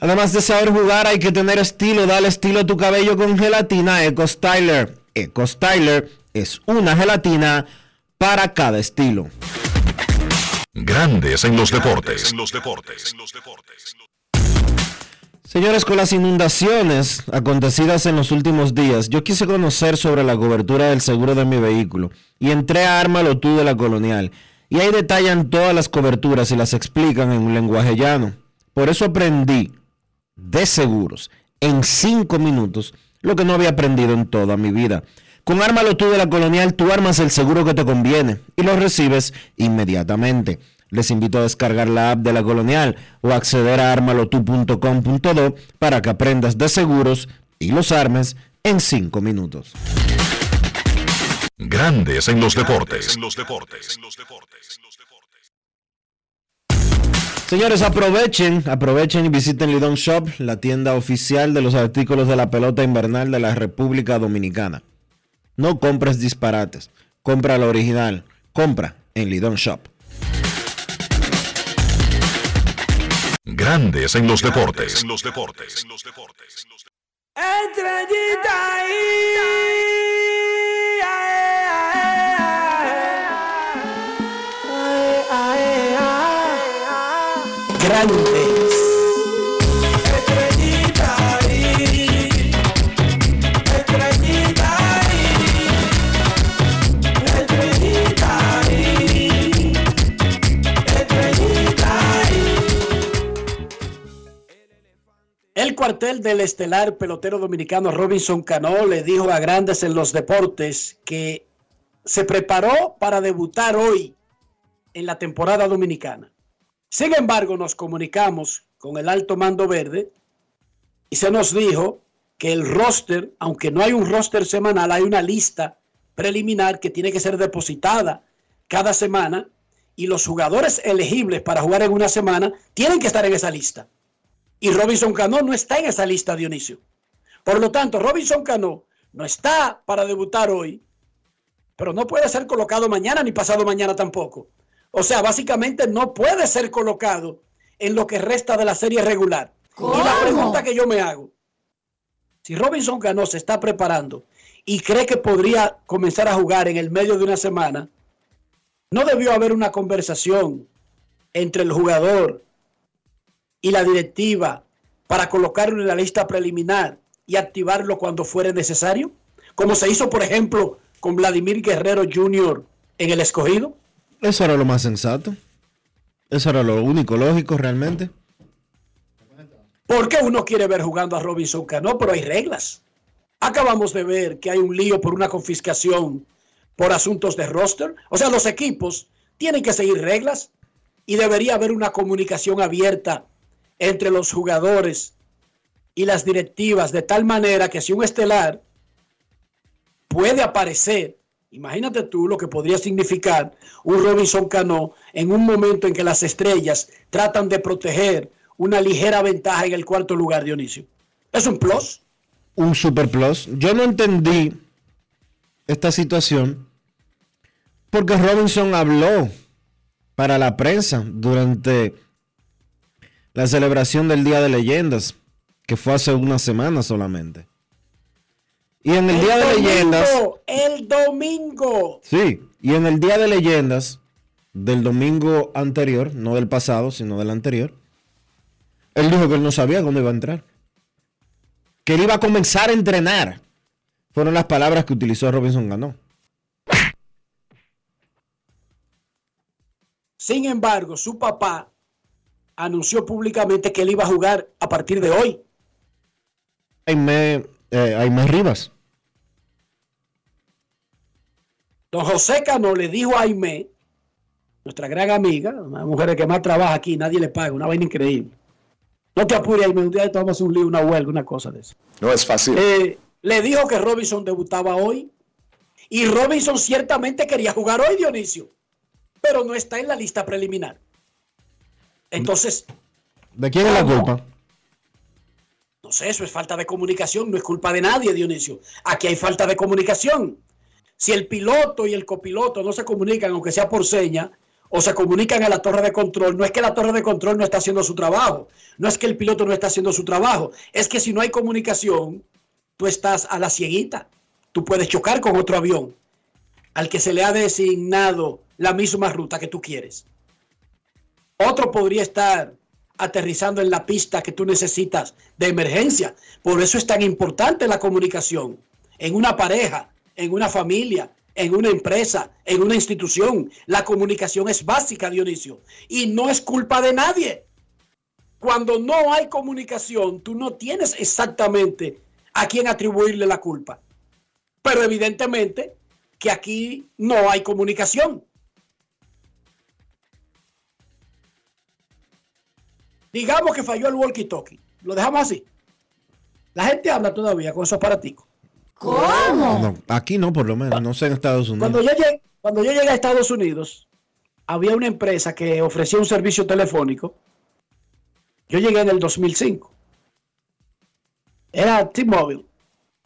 Además de saber jugar, hay que tener estilo. Dale estilo a tu cabello con gelatina Eco Styler. Eco Styler es una gelatina para cada estilo. Grandes en los deportes. Señores, con las inundaciones acontecidas en los últimos días, yo quise conocer sobre la cobertura del seguro de mi vehículo y entré a Ármalo tú de la Colonial. Y ahí detallan todas las coberturas y las explican en un lenguaje llano. Por eso aprendí de seguros en cinco minutos lo que no había aprendido en toda mi vida. Con Ármalo tú de la Colonial, tú armas el seguro que te conviene y lo recibes inmediatamente. Les invito a descargar la app de la Colonial o acceder a armalotu.com.do para que aprendas de seguros y los armes en cinco minutos. Grandes en los deportes. En los deportes. Señores, aprovechen, aprovechen y visiten Lidon Shop, la tienda oficial de los artículos de la pelota invernal de la República Dominicana. No compres disparates, compra la original, compra en Lidon Shop. Grandes en los deportes. En los deportes. Grandes. El cuartel del estelar pelotero dominicano Robinson Cano le dijo a Grandes en los Deportes que se preparó para debutar hoy en la temporada dominicana. Sin embargo, nos comunicamos con el alto mando verde y se nos dijo que el roster, aunque no hay un roster semanal, hay una lista preliminar que tiene que ser depositada cada semana y los jugadores elegibles para jugar en una semana tienen que estar en esa lista. Y Robinson Cano no está en esa lista, Dionisio. Por lo tanto, Robinson Cano no está para debutar hoy, pero no puede ser colocado mañana ni pasado mañana tampoco. O sea, básicamente no puede ser colocado en lo que resta de la serie regular. Y la pregunta que yo me hago, si Robinson Cano se está preparando y cree que podría comenzar a jugar en el medio de una semana, no debió haber una conversación entre el jugador y la directiva para colocarlo en la lista preliminar y activarlo cuando fuere necesario, como se hizo, por ejemplo, con Vladimir Guerrero Jr. en el escogido. Eso era lo más sensato. Eso era lo único lógico realmente. Porque uno quiere ver jugando a Robinson Cano, pero hay reglas. Acabamos de ver que hay un lío por una confiscación por asuntos de roster. O sea, los equipos tienen que seguir reglas y debería haber una comunicación abierta entre los jugadores y las directivas de tal manera que si un estelar puede aparecer, imagínate tú lo que podría significar un Robinson Cano en un momento en que las estrellas tratan de proteger una ligera ventaja en el cuarto lugar, Dionisio. Es un plus. Un super plus. Yo no entendí esta situación porque Robinson habló para la prensa durante la celebración del Día de Leyendas, que fue hace una semana solamente. Y en el, Día de Leyendas. El domingo. Sí, y en el Día de Leyendas del domingo anterior, no del pasado, sino del anterior, él dijo que él no sabía dónde iba a entrar. Que él iba a comenzar a entrenar. Fueron las palabras que utilizó Robinson Ganó. Sin embargo, su papá anunció públicamente que él iba a jugar a partir de hoy. Aime, eh, Rivas. Don José Cano le dijo a Aime, nuestra gran amiga, una mujer que más trabaja aquí, nadie le paga, una vaina increíble. No te apures, Aime, un día tomamos un lío, una huelga, una cosa de eso. No es fácil. Eh, le dijo que Robinson debutaba hoy. Y Robinson ciertamente quería jugar hoy, Dionisio. Pero no está en la lista preliminar. Entonces. ¿De quién es la culpa? Eso es falta de comunicación, no es culpa de nadie, Dionisio. Aquí hay falta de comunicación. Si el piloto y el copiloto no se comunican, aunque sea por seña, o se comunican a la torre de control, no es que la torre de control no está haciendo su trabajo, no es que el piloto no está haciendo su trabajo, es que si no hay comunicación, tú estás a la cieguita, tú puedes chocar con otro avión al que se le ha designado la misma ruta que tú quieres. Otro podría estar aterrizando en la pista que tú necesitas de emergencia. Por eso es tan importante la comunicación en una pareja, en una familia, en una empresa, en una institución. La comunicación es básica, Dionisio, y no es culpa de nadie. Cuando no hay comunicación, tú no tienes exactamente a quién atribuirle la culpa. Pero evidentemente que aquí no hay comunicación. Digamos que falló el walkie-talkie. Lo dejamos así. La gente habla todavía con esos aparaticos. ¿Cómo? aquí no, por lo menos. No sé en Estados Unidos. Cuando yo, llegué, cuando yo llegué a Estados Unidos, había una empresa que ofrecía un servicio telefónico. Yo llegué en el 2005. Era T-Mobile.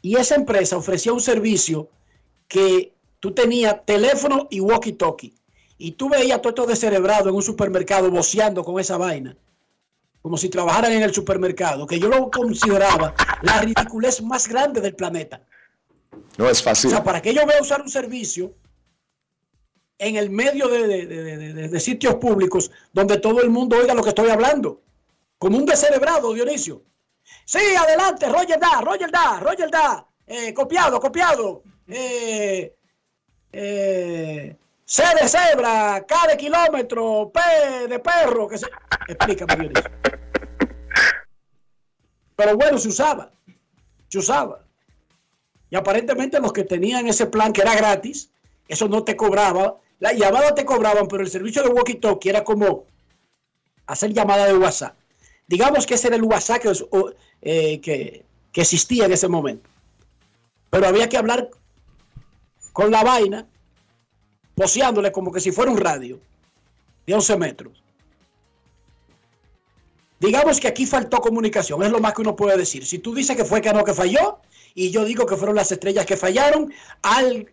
Y esa empresa ofrecía un servicio que tú tenías teléfono y walkie-talkie. Y tú veías todo esto descerebrado en un supermercado boceando con esa vaina como si trabajaran en el supermercado, que yo lo consideraba la ridiculez más grande del planeta. No es fácil. O sea, ¿para qué yo voy a usar un servicio en el medio de, sitios públicos donde todo el mundo oiga lo que estoy hablando? Como un descerebrado, Dionisio. Sí, adelante, Roger da, Roger da, Roger da. Eh, copiado, copiado. Eh, eh, C de cebra, K de kilómetro, P de perro, que se... Explícame, Dionisio. Pero bueno, se usaba. Se usaba. Y aparentemente los que tenían ese plan que era gratis, eso no te cobraba. La llamada te cobraban, pero el servicio de walkie-talkie era como hacer llamada de WhatsApp. Digamos que ese era el WhatsApp eh, que, que existía en ese momento. Pero había que hablar con la vaina poseándole como que si fuera un radio de 11 metros. Digamos que aquí faltó comunicación, es lo más que uno puede decir. Si tú dices que fue Cano que falló y yo digo que fueron las estrellas que fallaron, al,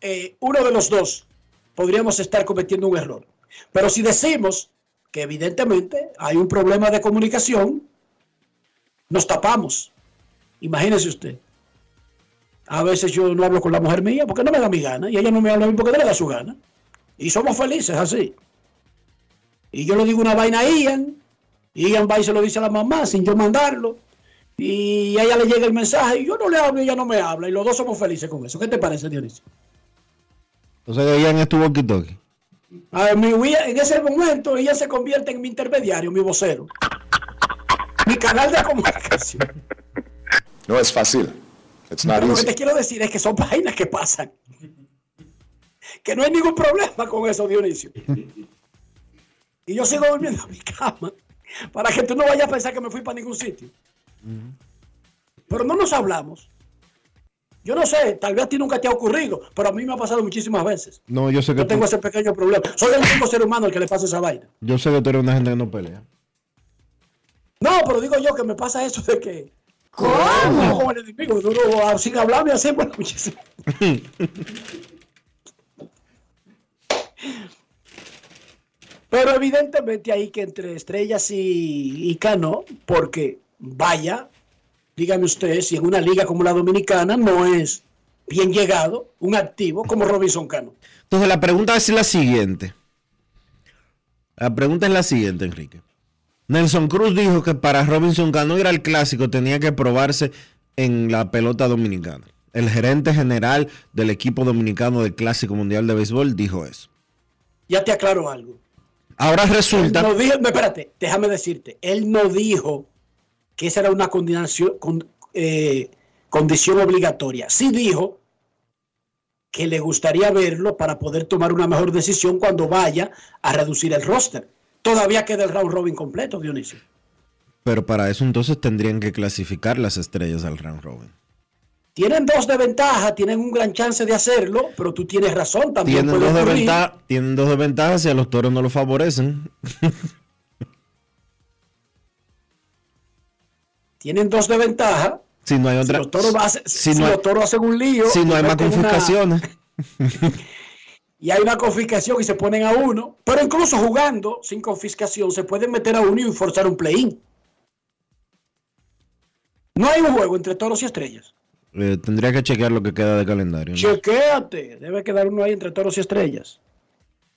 eh, uno de los dos podríamos estar cometiendo un error. Pero si decimos que evidentemente hay un problema de comunicación, nos tapamos. Imagínese usted. A veces yo no hablo con la mujer mía porque no me da mi gana y ella no me habla a mí porque no le da su gana. Y somos felices así. Y yo le digo una vaina a Ian, y Ian va y se lo dice a la mamá sin yo mandarlo. Y a ella le llega el mensaje y yo no le hablo y ella no me habla. Y los dos somos felices con eso. ¿Qué te parece, Dionisio? O sea que Ian estuvo walkie-talkie. A ver, mi Ian- en ese momento ella se convierte en mi intermediario, mi vocero. Mi canal de comunicación. No es fácil. It's not Pero lo que te quiero decir es que son vainas que pasan. Que no hay ningún problema con eso, Dionisio. Y yo sigo durmiendo en mi cama para que tú no vayas a pensar que me fui para ningún sitio. Pero no nos hablamos. Yo no sé, tal vez a ti nunca te ha ocurrido, pero a mí me ha pasado muchísimas veces. No, yo sé que Yo tengo tú, ese pequeño problema. Soy el único ser humano al que le pasa esa vaina. yo sé que tú eres una gente que no pelea. No, pero digo yo que me pasa eso de que. ¿Cómo? Con el enemigo, duro, sin hablarme así, bueno, muchísimo. Pero evidentemente hay que entre estrellas y, y Cano, porque vaya, dígame usted, si en una liga como la dominicana no es bien llegado un activo como Robinson Cano. Entonces la pregunta es la siguiente. La pregunta es la siguiente, Enrique. Nelson Cruz dijo que para Robinson Cano ir al clásico tenía que probarse en la pelota dominicana. El gerente general del equipo dominicano del Clásico Mundial de Béisbol dijo eso. Ya te aclaro algo. Ahora resulta... No dijo, espérate, déjame decirte, él no dijo que esa era una condición, con- eh, condición obligatoria. Sí dijo que le gustaría verlo para poder tomar una mejor decisión cuando vaya a reducir el roster. Todavía queda el round robin completo, Dionisio. Pero para eso entonces tendrían que clasificar las estrellas al round robin. Tienen dos de ventaja, tienen un gran chance de hacerlo, pero tú tienes razón, también Tienen dos, de ventaja, tienen dos de ventaja si a los toros no lo favorecen. Tienen dos de ventaja. si no hay otra... Si los toros, hacen- si si no hay- los toros hacen un lío, si no hay más una- confiscaciones. y hay una confiscación y se ponen a uno, pero incluso jugando sin confiscación se pueden meter a uno y forzar un play-in. No hay un juego entre toros y estrellas. Eh, tendría que chequear lo que queda de calendario. ¿no? Chequéate, debe quedar uno ahí entre toros y estrellas.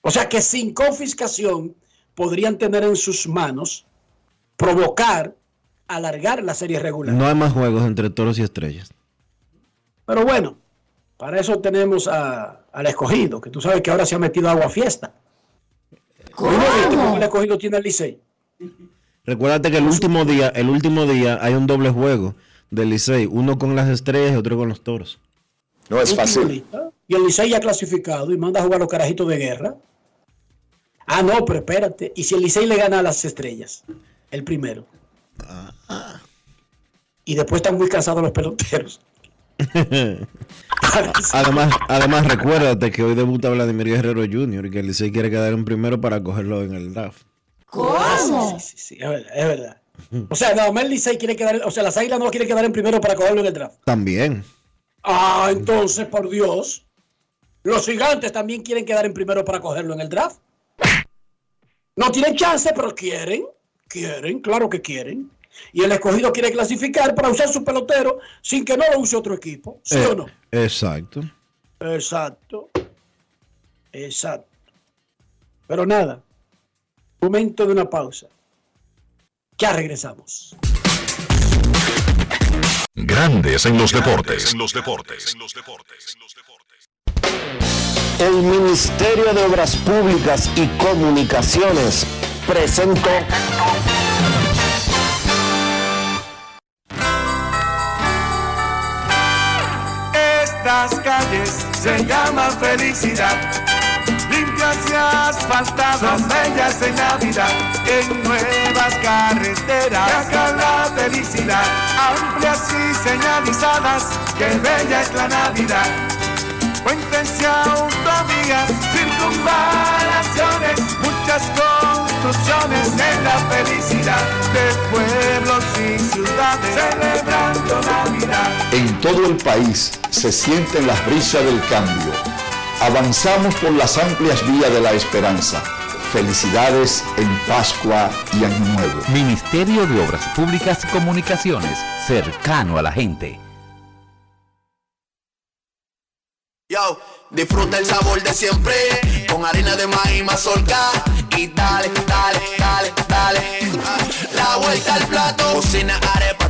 O sea que sin confiscación podrían tener en sus manos provocar, alargar la serie regular. No hay más juegos entre toros y estrellas. Pero bueno, para eso tenemos a- al escogido, que tú sabes que ahora se ha metido agua fiesta. ¿Cómo? el escogido tiene el Licey? Recuérdate que el último día, el último día hay un doble juego del Licey, uno con las estrellas y otro con los toros. No es fácil. Y el Licey ya clasificado y manda a jugar los carajitos de guerra. Ah, no, pero espérate. ¿Y si el Licey le gana a las estrellas? El primero. Y después están muy cansados los peloteros. además, además recuérdate que hoy debuta Vladimir Guerrero Jr. y que el Licey quiere quedar en primero para cogerlo en el draft. ¿Cómo? Sí, sí, sí, es verdad, es verdad. O sea, nada más Licey quiere quedar, o sea, las águilas no quieren quedar en primero para cogerlo en el draft. También. Ah, entonces, por Dios. Los gigantes también quieren quedar en primero para cogerlo en el draft. No tienen chance, pero quieren. Quieren, claro que quieren. Y el escogido quiere clasificar para usar su pelotero sin que no lo use otro equipo. ¿Sí Eh, o no? Exacto. Exacto. Exacto. Pero nada. Momento de una pausa. Ya regresamos. Grandes en los deportes. En los deportes. El Ministerio de Obras Públicas y Comunicaciones presentó Estas calles se llaman felicidad. Limpias y asfaltadas, bellas en Navidad. En nuevas carreteras, y acá la felicidad. Amplias y señalizadas, que bella es la Navidad. puentes y autovías, circunvalaciones, muchas construcciones en la felicidad de pueblos y ciudades, celebrando Navidad. En todo el país se sienten las brisas del cambio. Avanzamos por las amplias vías de la esperanza. Felicidades en Pascua y Año Nuevo. Ministerio de Obras Públicas y Comunicaciones, cercano a la gente. Yo, disfruta el sabor de siempre con harina de maíz mazorca y dale, dale, dale, dale. Ah, La vuelta al plato, cocina arepa,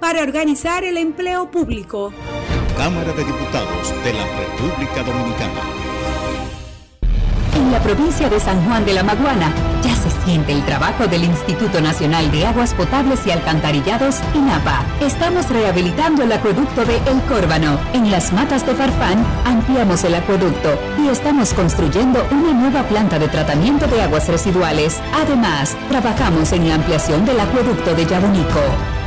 para organizar el empleo público. Cámara de Diputados de la República Dominicana. En la provincia de San Juan de la Maguana ya se siente el trabajo del Instituto Nacional de Aguas Potables y Alcantarillados, INAPA. Estamos rehabilitando el acueducto de El Córbano. En las matas de Farfán ampliamos el acueducto y estamos construyendo una nueva planta de tratamiento de aguas residuales. Además, trabajamos en la ampliación del acueducto de Yabonico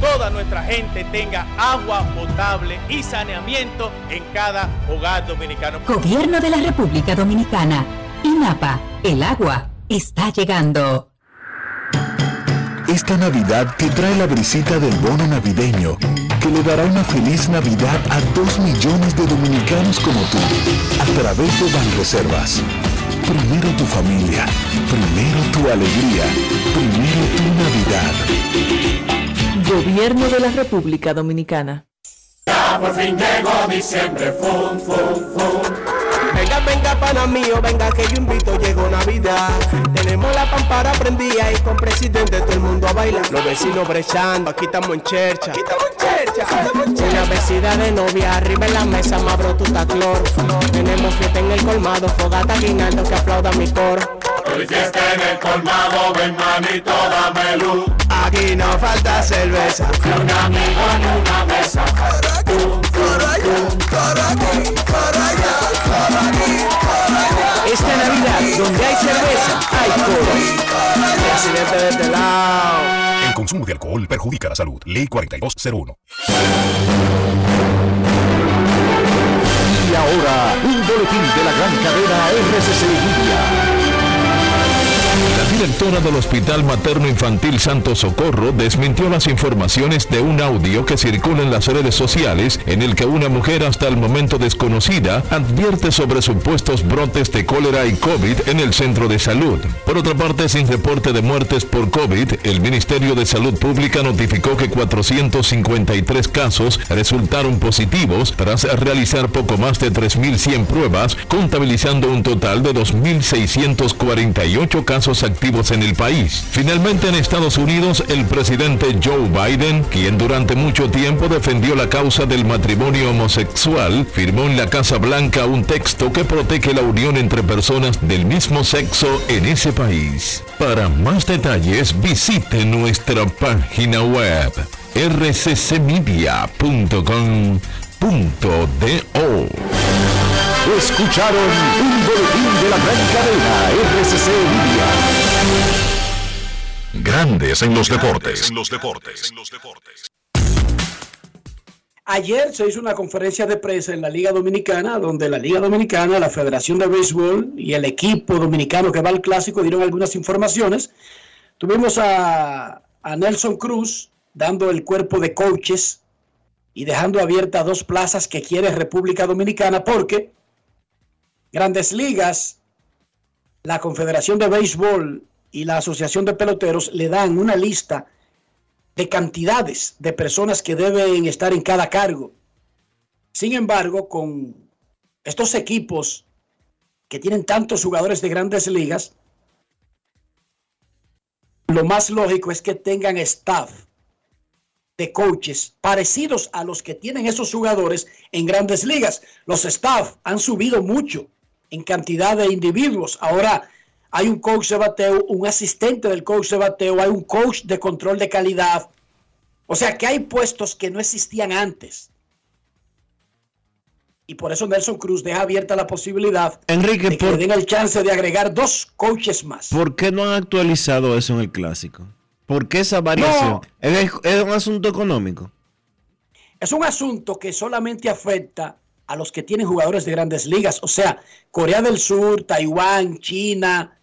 toda nuestra gente tenga agua potable y saneamiento en cada hogar dominicano. Gobierno de la República Dominicana. INAPA. El agua está llegando. Esta Navidad te trae la brisita del bono navideño, que le dará una feliz Navidad a dos millones de dominicanos como tú, a través de Banreservas. Primero tu familia, primero tu alegría, primero tu Navidad. Gobierno de la República Dominicana. Ya por fin llegó diciembre, fum, fum, fum. Venga, venga, pana mío, venga que yo invito, llegó Navidad. Tenemos la pampara prendida y con presidente todo el mundo a bailar. Los vecinos brechando, aquí estamos en chercha. Aquí estamos en chercha, estamos en chercha. Una vecina de novia, arriba en la mesa, mabro tu taclor. Tenemos fiesta en el colmado, fogata guinaldo que aplauda mi coro. Hoy fiesta en el colmado, ven manito, dame luz. Aquí no falta cerveza. Ni un amigo en una mesa. Pum, pum, pum. Esta Navidad, donde hay cerveza, hay coro. Presidente de este lado. El consumo de alcohol perjudica la salud. Ley 4201. Y ahora, un boletín de la gran cadena RCC Libia. La directora del Hospital Materno Infantil Santo Socorro desmintió las informaciones de un audio que circula en las redes sociales en el que una mujer hasta el momento desconocida advierte sobre supuestos brotes de cólera y COVID en el centro de salud. Por otra parte, sin reporte de muertes por COVID, el Ministerio de Salud Pública notificó que 453 casos resultaron positivos tras realizar poco más de 3.100 pruebas, contabilizando un total de 2.648 casos activos en el país. Finalmente en Estados Unidos, el presidente Joe Biden, quien durante mucho tiempo defendió la causa del matrimonio homosexual, firmó en la Casa Blanca un texto que protege la unión entre personas del mismo sexo en ese país. Para más detalles, visite nuestra página web rccmedia.com.do. Escucharon un boletín de la gran cadena RCC Media. Grandes en los deportes. Ayer se hizo una conferencia de prensa en la Liga Dominicana, donde la Liga Dominicana, la Federación de Béisbol y el equipo dominicano que va al clásico dieron algunas informaciones. Tuvimos a, a Nelson Cruz dando el cuerpo de coaches y dejando abiertas dos plazas que quiere República Dominicana porque Grandes Ligas, la Confederación de Béisbol y la Asociación de Peloteros le dan una lista de cantidades de personas que deben estar en cada cargo. Sin embargo, con estos equipos que tienen tantos jugadores de grandes ligas, lo más lógico es que tengan staff de coaches parecidos a los que tienen esos jugadores en grandes ligas. Los staff han subido mucho en cantidad de individuos. Ahora hay un coach de bateo, un asistente del coach de bateo, hay un coach de control de calidad. O sea que hay puestos que no existían antes. Y por eso Nelson Cruz deja abierta la posibilidad Enrique, de que por- le den el chance de agregar dos coaches más. ¿Por qué no han actualizado eso en el clásico? ¿Por qué esa variación? ¿Es, es un asunto económico? Es un asunto que solamente afecta a los que tienen jugadores de grandes ligas. O sea, Corea del Sur, Taiwán, China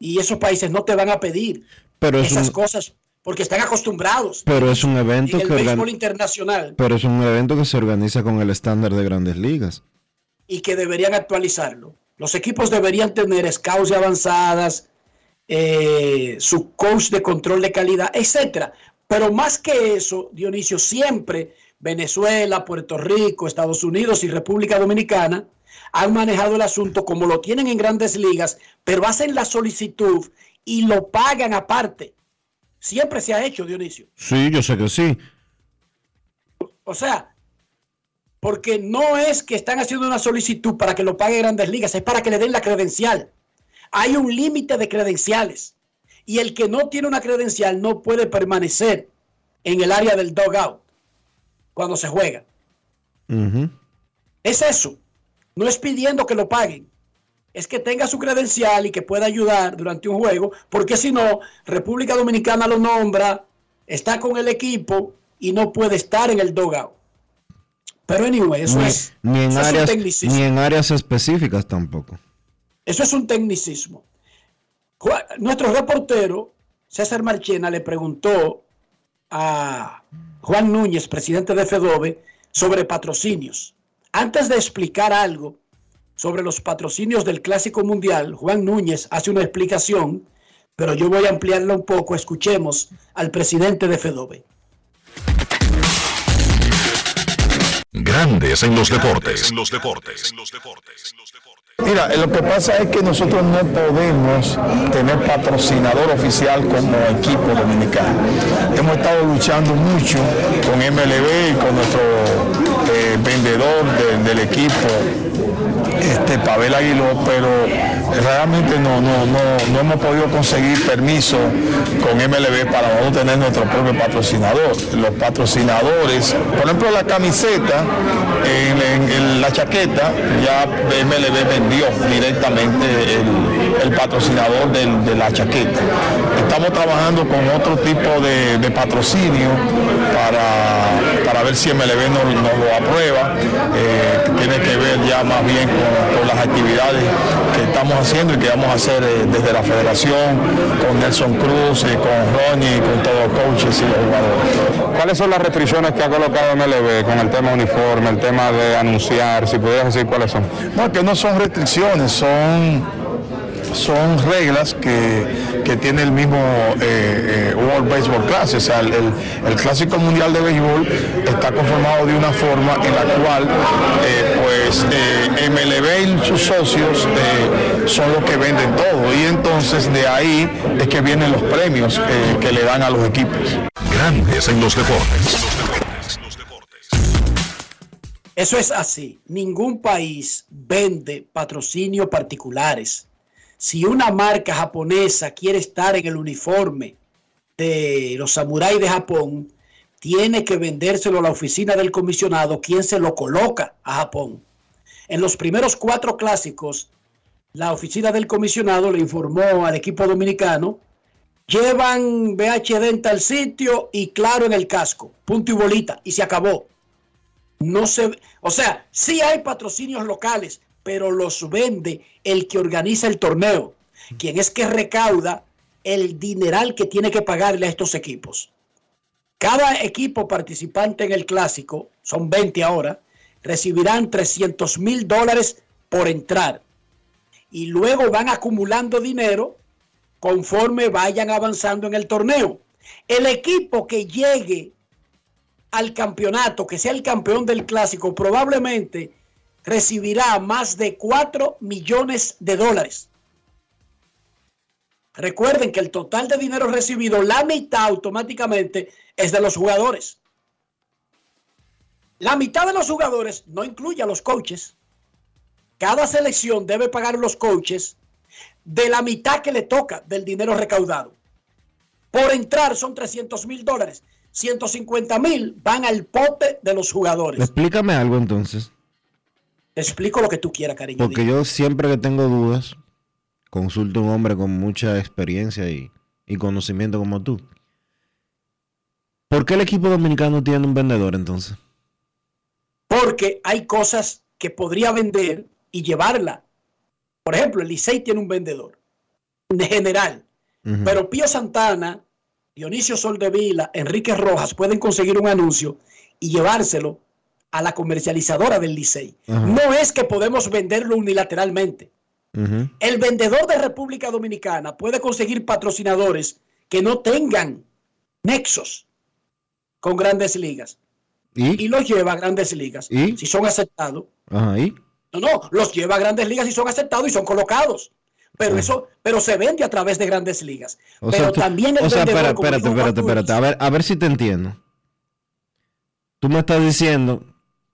y esos países no te van a pedir Pero es esas un, cosas porque están acostumbrados pero es un evento en el que internacional pero es un evento que se organiza con el estándar de grandes ligas. y que deberían actualizarlo. Los equipos deberían tener scouts de avanzadas, eh, su coach de control de calidad, etcétera. Pero más que eso, Dionisio, siempre Venezuela, Puerto Rico, Estados Unidos y República Dominicana han manejado el asunto como lo tienen en grandes ligas, pero hacen la solicitud y lo pagan aparte. Siempre se ha hecho, Dionisio. Sí, yo sé que sí. O sea, porque no es que están haciendo una solicitud para que lo pague Grandes Ligas, es para que le den la credencial. Hay un límite de credenciales. Y el que no tiene una credencial no puede permanecer en el área del dugout cuando se juega. Es eso. No es pidiendo que lo paguen. Es que tenga su credencial y que pueda ayudar durante un juego, porque si no, República Dominicana lo nombra, está con el equipo y no puede estar en el dugout. Pero anyway, eso Ni, es, ni en eso es un áreas, tecnicismo. ni en áreas específicas tampoco. Eso es un tecnicismo. Nuestro reportero, César Marchena, le preguntó a Juan Núñez, presidente de FEDOBE, sobre patrocinios. Antes de explicar algo sobre los patrocinios del Clásico Mundial, Juan Núñez hace una explicación, pero yo voy a ampliarla un poco. Escuchemos al presidente de FEDOBE. Grandes en los deportes. Mira, lo que pasa es que nosotros no podemos tener patrocinador oficial como equipo dominicano. Hemos estado luchando mucho con MLB y con nuestro eh, vendedor de- del equipo, este Pavel Aguiló, pero realmente no, no, no, no hemos podido conseguir permiso con MLB para nosotros tener nuestro propio patrocinador. Los patrocinadores, por ejemplo la camiseta, en, la chaqueta, ya MLB vendió directamente el, patrocinador del- de la chaqueta. Estamos trabajando con otro tipo de, patrocinio para, para ver si MLB nos lo aprueba. Eh, tiene que ver ya más bien con, con las actividades que estamos haciendo y que vamos a hacer eh, desde la federación, con Nelson Cruz, eh, con Ronnie, con todos los coaches y los jugadores. ¿Cuáles son las restricciones que ha colocado MLB con el tema uniforme, el tema de anunciar? Si pudieras decir cuáles son. No, que no son restricciones, son son reglas que, que tiene el mismo eh, eh, World Baseball Classic, o sea, el, el- el Clásico Mundial de Béisbol está conformado de una forma en la cual eh, pues eh, MLB y sus socios eh, son los que venden todo y entonces de ahí es que vienen los premios eh, que le dan a los equipos. Grandes en los deportes. Eso es así. Ningún país vende patrocinios particulares. Si una marca japonesa quiere estar en el uniforme de los samuráis de Japón, tiene que vendérselo a la oficina del comisionado, quien se lo coloca a Japón. En los primeros cuatro clásicos, la oficina del comisionado le informó al equipo dominicano, llevan VHD en tal sitio y claro en el casco, punto y bolita, y se acabó. No se, o sea, sí hay patrocinios locales, pero los vende el que organiza el torneo, quien es que recauda el dineral que tiene que pagarle a estos equipos. Cada equipo participante en el clásico, son 20 ahora, recibirán 300 mil dólares por entrar. Y luego van acumulando dinero conforme vayan avanzando en el torneo. El equipo que llegue al campeonato, que sea el campeón del clásico, probablemente recibirá más de 4 millones de dólares. Recuerden que el total de dinero recibido, la mitad automáticamente es de los jugadores. La mitad de los jugadores no incluye a los coaches. Cada selección debe pagar los coaches de la mitad que le toca del dinero recaudado. Por entrar son 300 mil dólares. 150 mil van al pote de los jugadores. Explícame algo entonces. Te explico lo que tú quieras, cariño. Porque Dime. yo siempre que tengo dudas, consulto a un hombre con mucha experiencia y, y conocimiento como tú. ¿Por qué el equipo dominicano tiene un vendedor entonces? Porque hay cosas que podría vender y llevarla. Por ejemplo, el Licey tiene un vendedor de general. Pero Pío Santana, Dionisio Soldevila, Enrique Rojas pueden conseguir un anuncio y llevárselo a la comercializadora del Licey. No es que podemos venderlo unilateralmente. El vendedor de República Dominicana puede conseguir patrocinadores que no tengan nexos con grandes ligas ¿Y? y los lleva a grandes ligas ¿Y? si son aceptados. No, no, los lleva a grandes ligas y son aceptados y son colocados. Pero Ajá. eso, pero se vende a través de grandes ligas. O pero sea, tú- también el o sea, vendedor, espérate, espérate, espérate. A ver, a ver si te entiendo. Tú me estás diciendo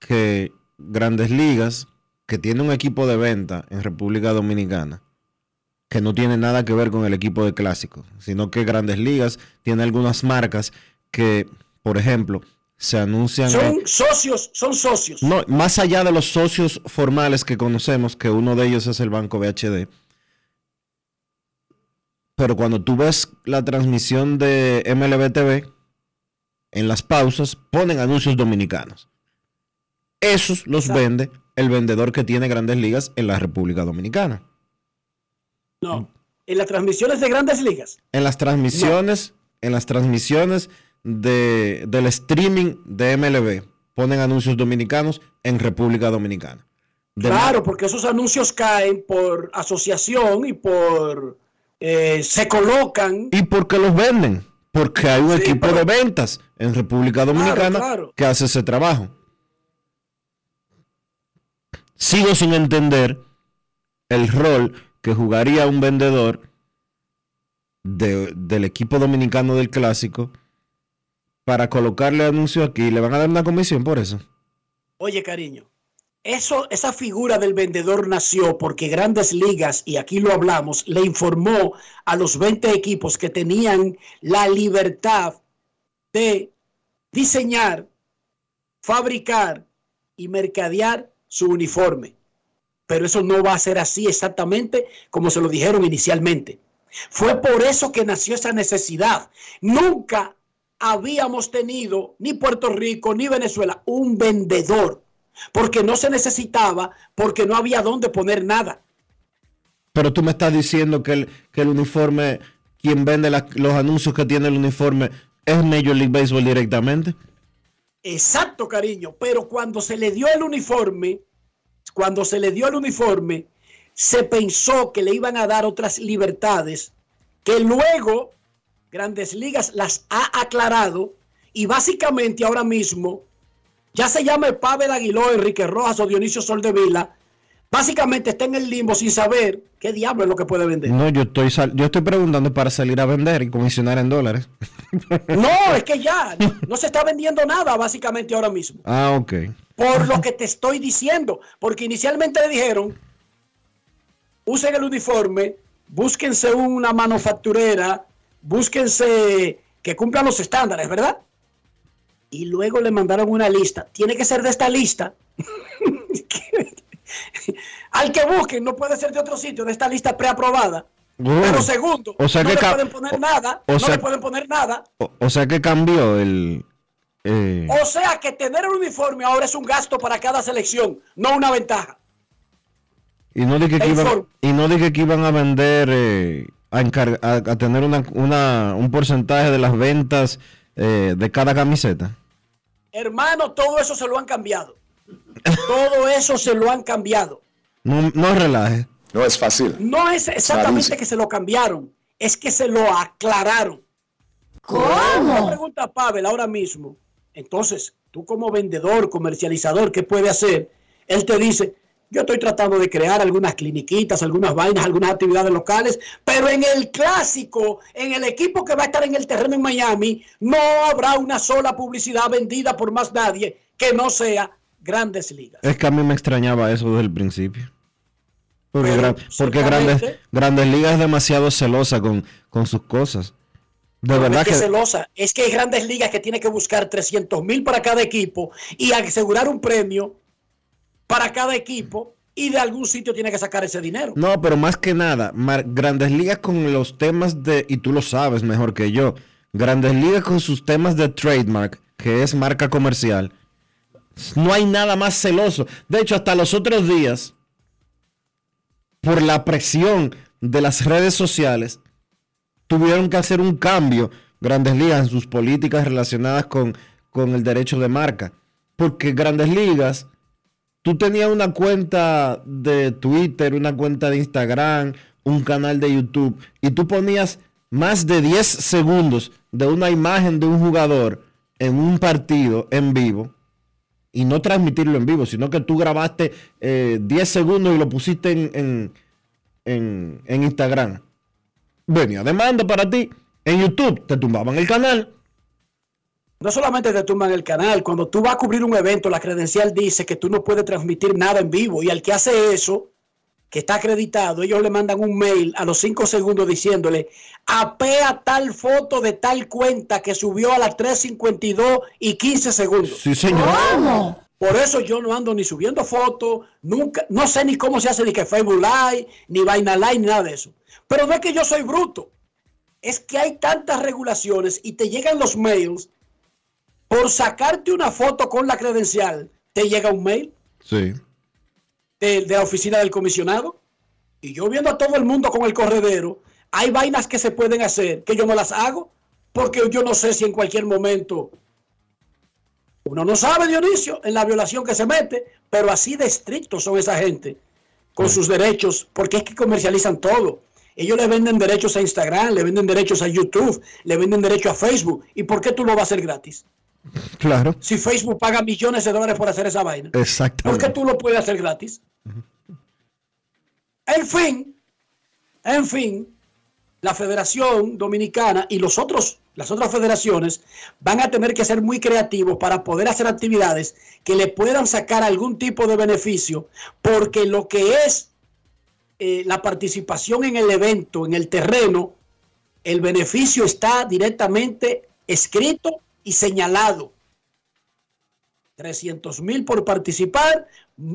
que Grandes Ligas, que tiene un equipo de venta en República Dominicana, que no tiene nada que ver con el equipo de clásico, sino que Grandes Ligas tiene algunas marcas que, por ejemplo, se anuncian... son socios, son socios. no, más allá de los socios formales que conocemos, que uno de ellos es el Banco BHD. Pero cuando tú ves la transmisión de MLB TV, en las pausas ponen anuncios dominicanos. Esos los vende el vendedor que tiene grandes ligas en la República Dominicana. No. En las transmisiones de grandes ligas. En las transmisiones, en las transmisiones de, del streaming de MLB, ponen anuncios dominicanos en República Dominicana. De Claro, porque esos anuncios caen por asociación y por eh, se colocan. ¿Y por qué los venden? Porque hay un Sí, equipo pero- de ventas en República Dominicana claro. que hace ese trabajo. Sigo sin entender el rol que jugaría un vendedor de- del equipo dominicano del clásico para colocarle anuncio aquí. ¿Le van a dar una comisión por eso? Oye, cariño, eso, esa figura del vendedor nació porque Grandes Ligas, y aquí lo hablamos, le informó a los 20 equipos que tenían la libertad de diseñar, fabricar y mercadear su uniforme. Pero eso no va a ser así exactamente como se lo dijeron inicialmente. Fue por eso que nació esa necesidad. Nunca habíamos tenido, ni Puerto Rico, ni Venezuela, un vendedor, porque no se necesitaba, porque no había dónde poner nada. Pero tú me estás diciendo que el, que el uniforme, quien vende los anuncios que tiene el uniforme, es Major League Baseball directamente. Exacto, cariño, pero cuando se le dio el uniforme, cuando se le dio el uniforme, se pensó que le iban a dar otras libertades que luego Grandes Ligas las ha aclarado y básicamente ahora mismo ya se llama el Pavel Aguiló, Enrique Rojas o Dionisio Soldevila, básicamente está en el limbo sin saber qué diablo es lo que puede vender. No, yo estoy sal- yo estoy preguntando para salir a vender y comisionar en dólares. No, es que ya no, no se está vendiendo nada básicamente ahora mismo. Ah, ok. Por lo que te estoy diciendo, porque inicialmente le dijeron, usen el uniforme, búsquense una manufacturera, búsquense que cumplan los estándares, ¿verdad? Y luego le mandaron una lista. Tiene que ser de esta lista. Al que busquen, no puede ser de otro sitio, de esta lista preaprobada. Pero segundo, O sea no que le pueden poner nada, o no sea- le pueden poner nada. O, o sea que cambió el... eh, O sea que tener el uniforme ahora es un gasto para cada selección, no una ventaja. y no dije que iban, y no dije que iban a vender, eh, a, encar- a, a tener una, una- un porcentaje de las ventas eh, de cada camiseta. Hermano, todo eso se lo han cambiado. Todo eso se lo han cambiado. No, no relaje. No es fácil. No es exactamente que se lo cambiaron, es que se lo aclararon. ¿Cómo? Me pregunta Pavel ahora mismo. Entonces, tú como vendedor, comercializador, ¿qué puede hacer? Él te dice, yo estoy tratando de crear algunas cliniquitas, algunas vainas, algunas actividades locales, pero en el clásico, en el equipo que va a estar en el terreno en Miami, no habrá una sola publicidad vendida por más nadie que no sea Grandes Ligas. Es que a mí me extrañaba eso desde el principio. Porque, Pero, gran- porque ciertamente- grandes, grandes Ligas es demasiado celosa con, con sus cosas. De verdad es que, que... celosa, es que hay grandes ligas que tiene que buscar 300 mil para cada equipo y asegurar un premio para cada equipo y de algún sitio tiene que sacar ese dinero. No, pero más que nada, Grandes Ligas con los temas de, y tú lo sabes mejor que yo, Grandes Ligas con sus temas de trademark, que es marca comercial, no hay nada más celoso. De hecho, hasta los otros días, por la presión de las redes sociales, tuvieron que hacer un cambio, Grandes Ligas, en sus políticas relacionadas con, con el derecho de marca. Porque Grandes Ligas tú tenías una cuenta de Twitter, una cuenta de Instagram, un canal de YouTube, y tú ponías más de 10 segundos de una imagen de un jugador en un partido en vivo, y no transmitirlo en vivo, sino que tú grabaste eh, 10 segundos y lo pusiste en, en, en- Instagram. Venía demanda para ti. En YouTube te tumbaban el canal. No solamente te tumban el canal, cuando tú vas a cubrir un evento, la credencial dice que tú no puedes transmitir nada en vivo y al que hace eso, que está acreditado, ellos le mandan un mail a los 5 segundos diciéndole, apea tal foto de tal cuenta que subió a las 3.52 y 15 segundos. Sí, señor. Por eso yo no ando ni subiendo fotos, nunca, no sé ni cómo se hace ni que Facebook Live, ni Vaina Live, ni nada de eso. Pero no es que yo soy bruto, es que hay tantas regulaciones y te llegan los mails por sacarte una foto con la credencial, te llega un mail Sí. De, la oficina del comisionado. Y yo viendo a todo el mundo con el corredero, hay vainas que se pueden hacer que yo no las hago porque yo no sé si en cualquier momento uno no sabe, Dionisio, en la violación que se mete, pero así de estrictos son esa gente con sus derechos, porque es que comercializan todo. Ellos le venden derechos a Instagram, le venden derechos a YouTube, le venden derechos a Facebook. ¿Y por qué tú lo vas a hacer gratis? Claro. Si Facebook paga millones de dólares por hacer esa vaina. ¿Por Exactamente. qué tú lo puedes hacer gratis? En fin, en fin, la Federación Dominicana y los otros, las otras federaciones van a tener que ser muy creativos para poder hacer actividades que le puedan sacar algún tipo de beneficio, porque lo que es eh, la participación en el evento, en el terreno, el beneficio está directamente escrito y señalado. 300 mil por participar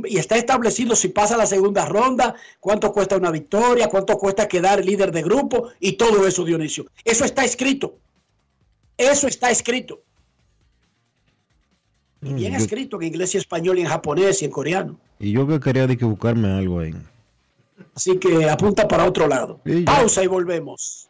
y está establecido si pasa la segunda ronda, cuánto cuesta una victoria, cuánto cuesta quedar líder de grupo y todo eso, Dionisio. Eso está escrito. Eso está escrito. Y bien Mm, yo- escrito en inglés y español y en japonés y en coreano. Y yo que quería de que buscarme algo ahí. Así que apunta para otro lado. Pausa y volvemos.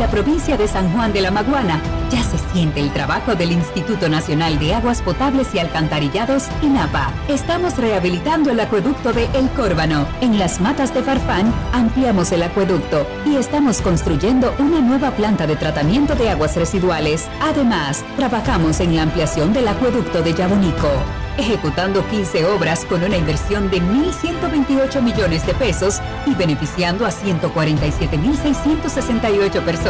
La provincia de San Juan de la Maguana ya se siente el trabajo del Instituto Nacional de Aguas Potables y Alcantarillados, INAPA. Estamos rehabilitando el acueducto de El Córbano. En las matas de Farfán ampliamos el acueducto y estamos construyendo una nueva planta de tratamiento de aguas residuales. Además, trabajamos en la ampliación del acueducto de Yabonico ejecutando 15 obras con una inversión de 1.128 millones de pesos y beneficiando a 147.668 personas.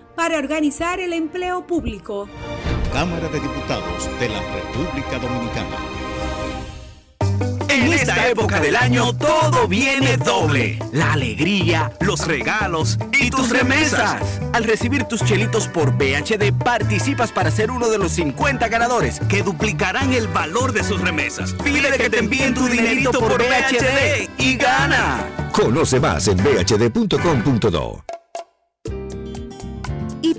para organizar el empleo público. Cámara de Diputados de la República Dominicana. En esta época del año todo viene doble. La alegría, los regalos y tus remesas. Al recibir tus chelitos por BHD participas para ser uno de los 50 ganadores que duplicarán el valor de sus remesas. Pide que te envíen tu dinerito por BHD y gana. Conoce más en bhd.com.do.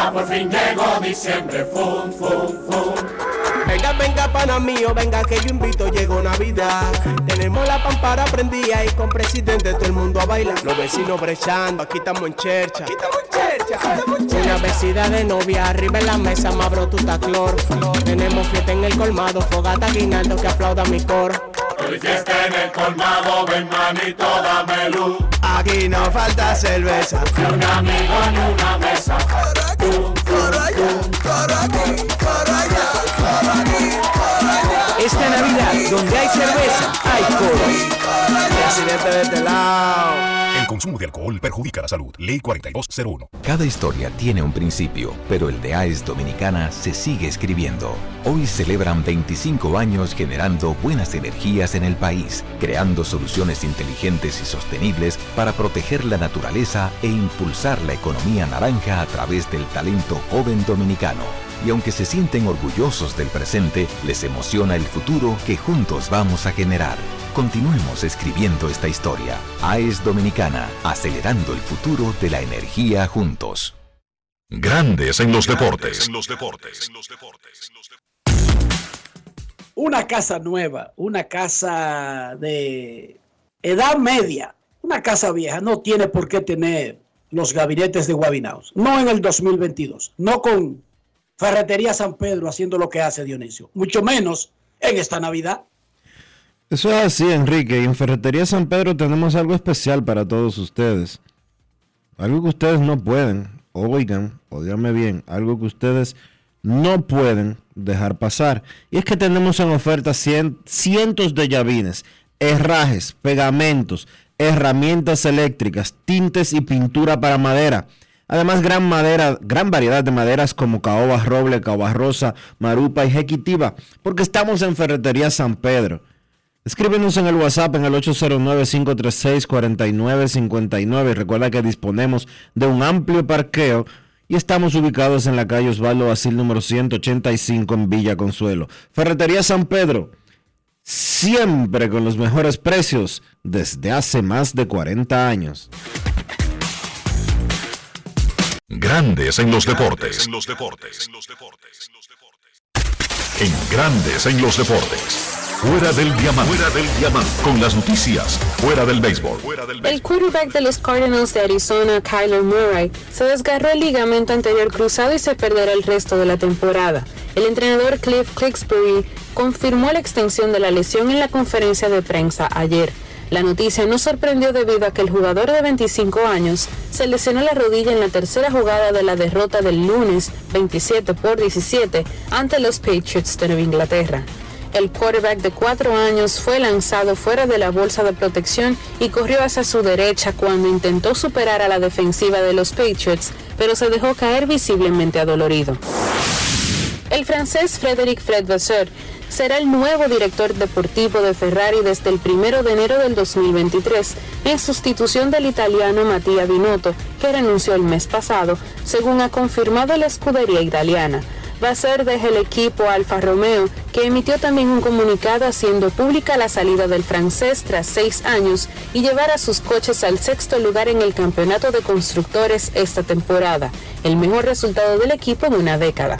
Ya por fin llegó diciembre, fum, fum, fum. Venga, venga, pana mío, venga que yo invito, llegó Navidad. Tenemos la pampara prendida y con presidente todo el mundo a bailar. Los vecinos brechando, aquí estamos en chercha. Aquí estamos en chercha. Una vestida de novia, arriba en la mesa, mabro tu taclor. Tenemos fiesta en el colmado, fogata guinaldo que aplauda mi coro. Hoy fiesta en el colmado, ven manito, dame luz. Aquí no falta cerveza. Ni un amigo ni una mesa. Esta Navidad, donde hay cerveza, hay coro. Presidente de este. Consumo de alcohol perjudica la salud. Ley 4201. Cada historia tiene un principio, pero el de AES Dominicana se sigue escribiendo. Hoy celebran 25 años generando buenas energías en el país, creando soluciones inteligentes y sostenibles para proteger la naturaleza e impulsar la economía naranja a través del talento joven dominicano. Y aunque se sienten orgullosos del presente, les emociona el futuro que juntos vamos a generar. Continuemos escribiendo esta historia. AES Dominicana, acelerando el futuro de la energía juntos. Grandes en los deportes. Una casa nueva, una casa de edad media, una casa vieja no tiene por qué tener los gabinetes de Guabinaos. No en el 2022, no con Ferretería San Pedro haciendo lo que hace Dionisio, mucho menos en esta Navidad. Eso es así, Enrique. Y en Ferretería San Pedro tenemos algo especial para todos ustedes. Algo que ustedes no pueden, oigan, oiganme bien, algo que ustedes no pueden dejar pasar. Y es que tenemos en oferta cientos de llavines, herrajes, pegamentos, herramientas eléctricas, tintes y pintura para madera. Además, gran madera, gran variedad de maderas como caoba roble, caoba rosa, marupa y jequitiva, porque estamos en Ferretería San Pedro. Escríbenos en el WhatsApp en el 809-536-4959. Recuerda que disponemos de un amplio parqueo y estamos ubicados en la calle Osvaldo Basil número 185 en Villa Consuelo. Ferretería San Pedro, siempre con los mejores precios desde hace más de 40 años. Grandes en los deportes. En Grandes en los deportes. Fuera del diamante. Fuera del diamante. Con las noticias. Fuera del béisbol. El quarterback de los Cardinals de Arizona, Kyler Murray, se desgarró el ligamento anterior cruzado y se perderá el resto de la temporada. El entrenador Cliff Clicksbury confirmó la extensión de la lesión en la conferencia de prensa ayer. La noticia no sorprendió debido a que el jugador de 25 años se lesionó la rodilla en la tercera jugada de la derrota del lunes 27 por 17 ante los Patriots de Nueva Inglaterra. El quarterback de cuatro años fue lanzado fuera de la bolsa de protección y corrió hacia su derecha cuando intentó superar a la defensiva de los Patriots, pero se dejó caer visiblemente adolorido. El francés Frédéric Fred Vasseur será el nuevo director deportivo de Ferrari desde el 1 de enero del 2023, en sustitución del italiano Mattia Binotto, que renunció el mes pasado, según ha confirmado la escudería italiana va a ser desde el equipo Alfa Romeo, que emitió también un comunicado haciendo pública la salida del francés tras seis años y llevar a sus coches al sexto lugar en el campeonato de constructores esta temporada, el mejor resultado del equipo en una década.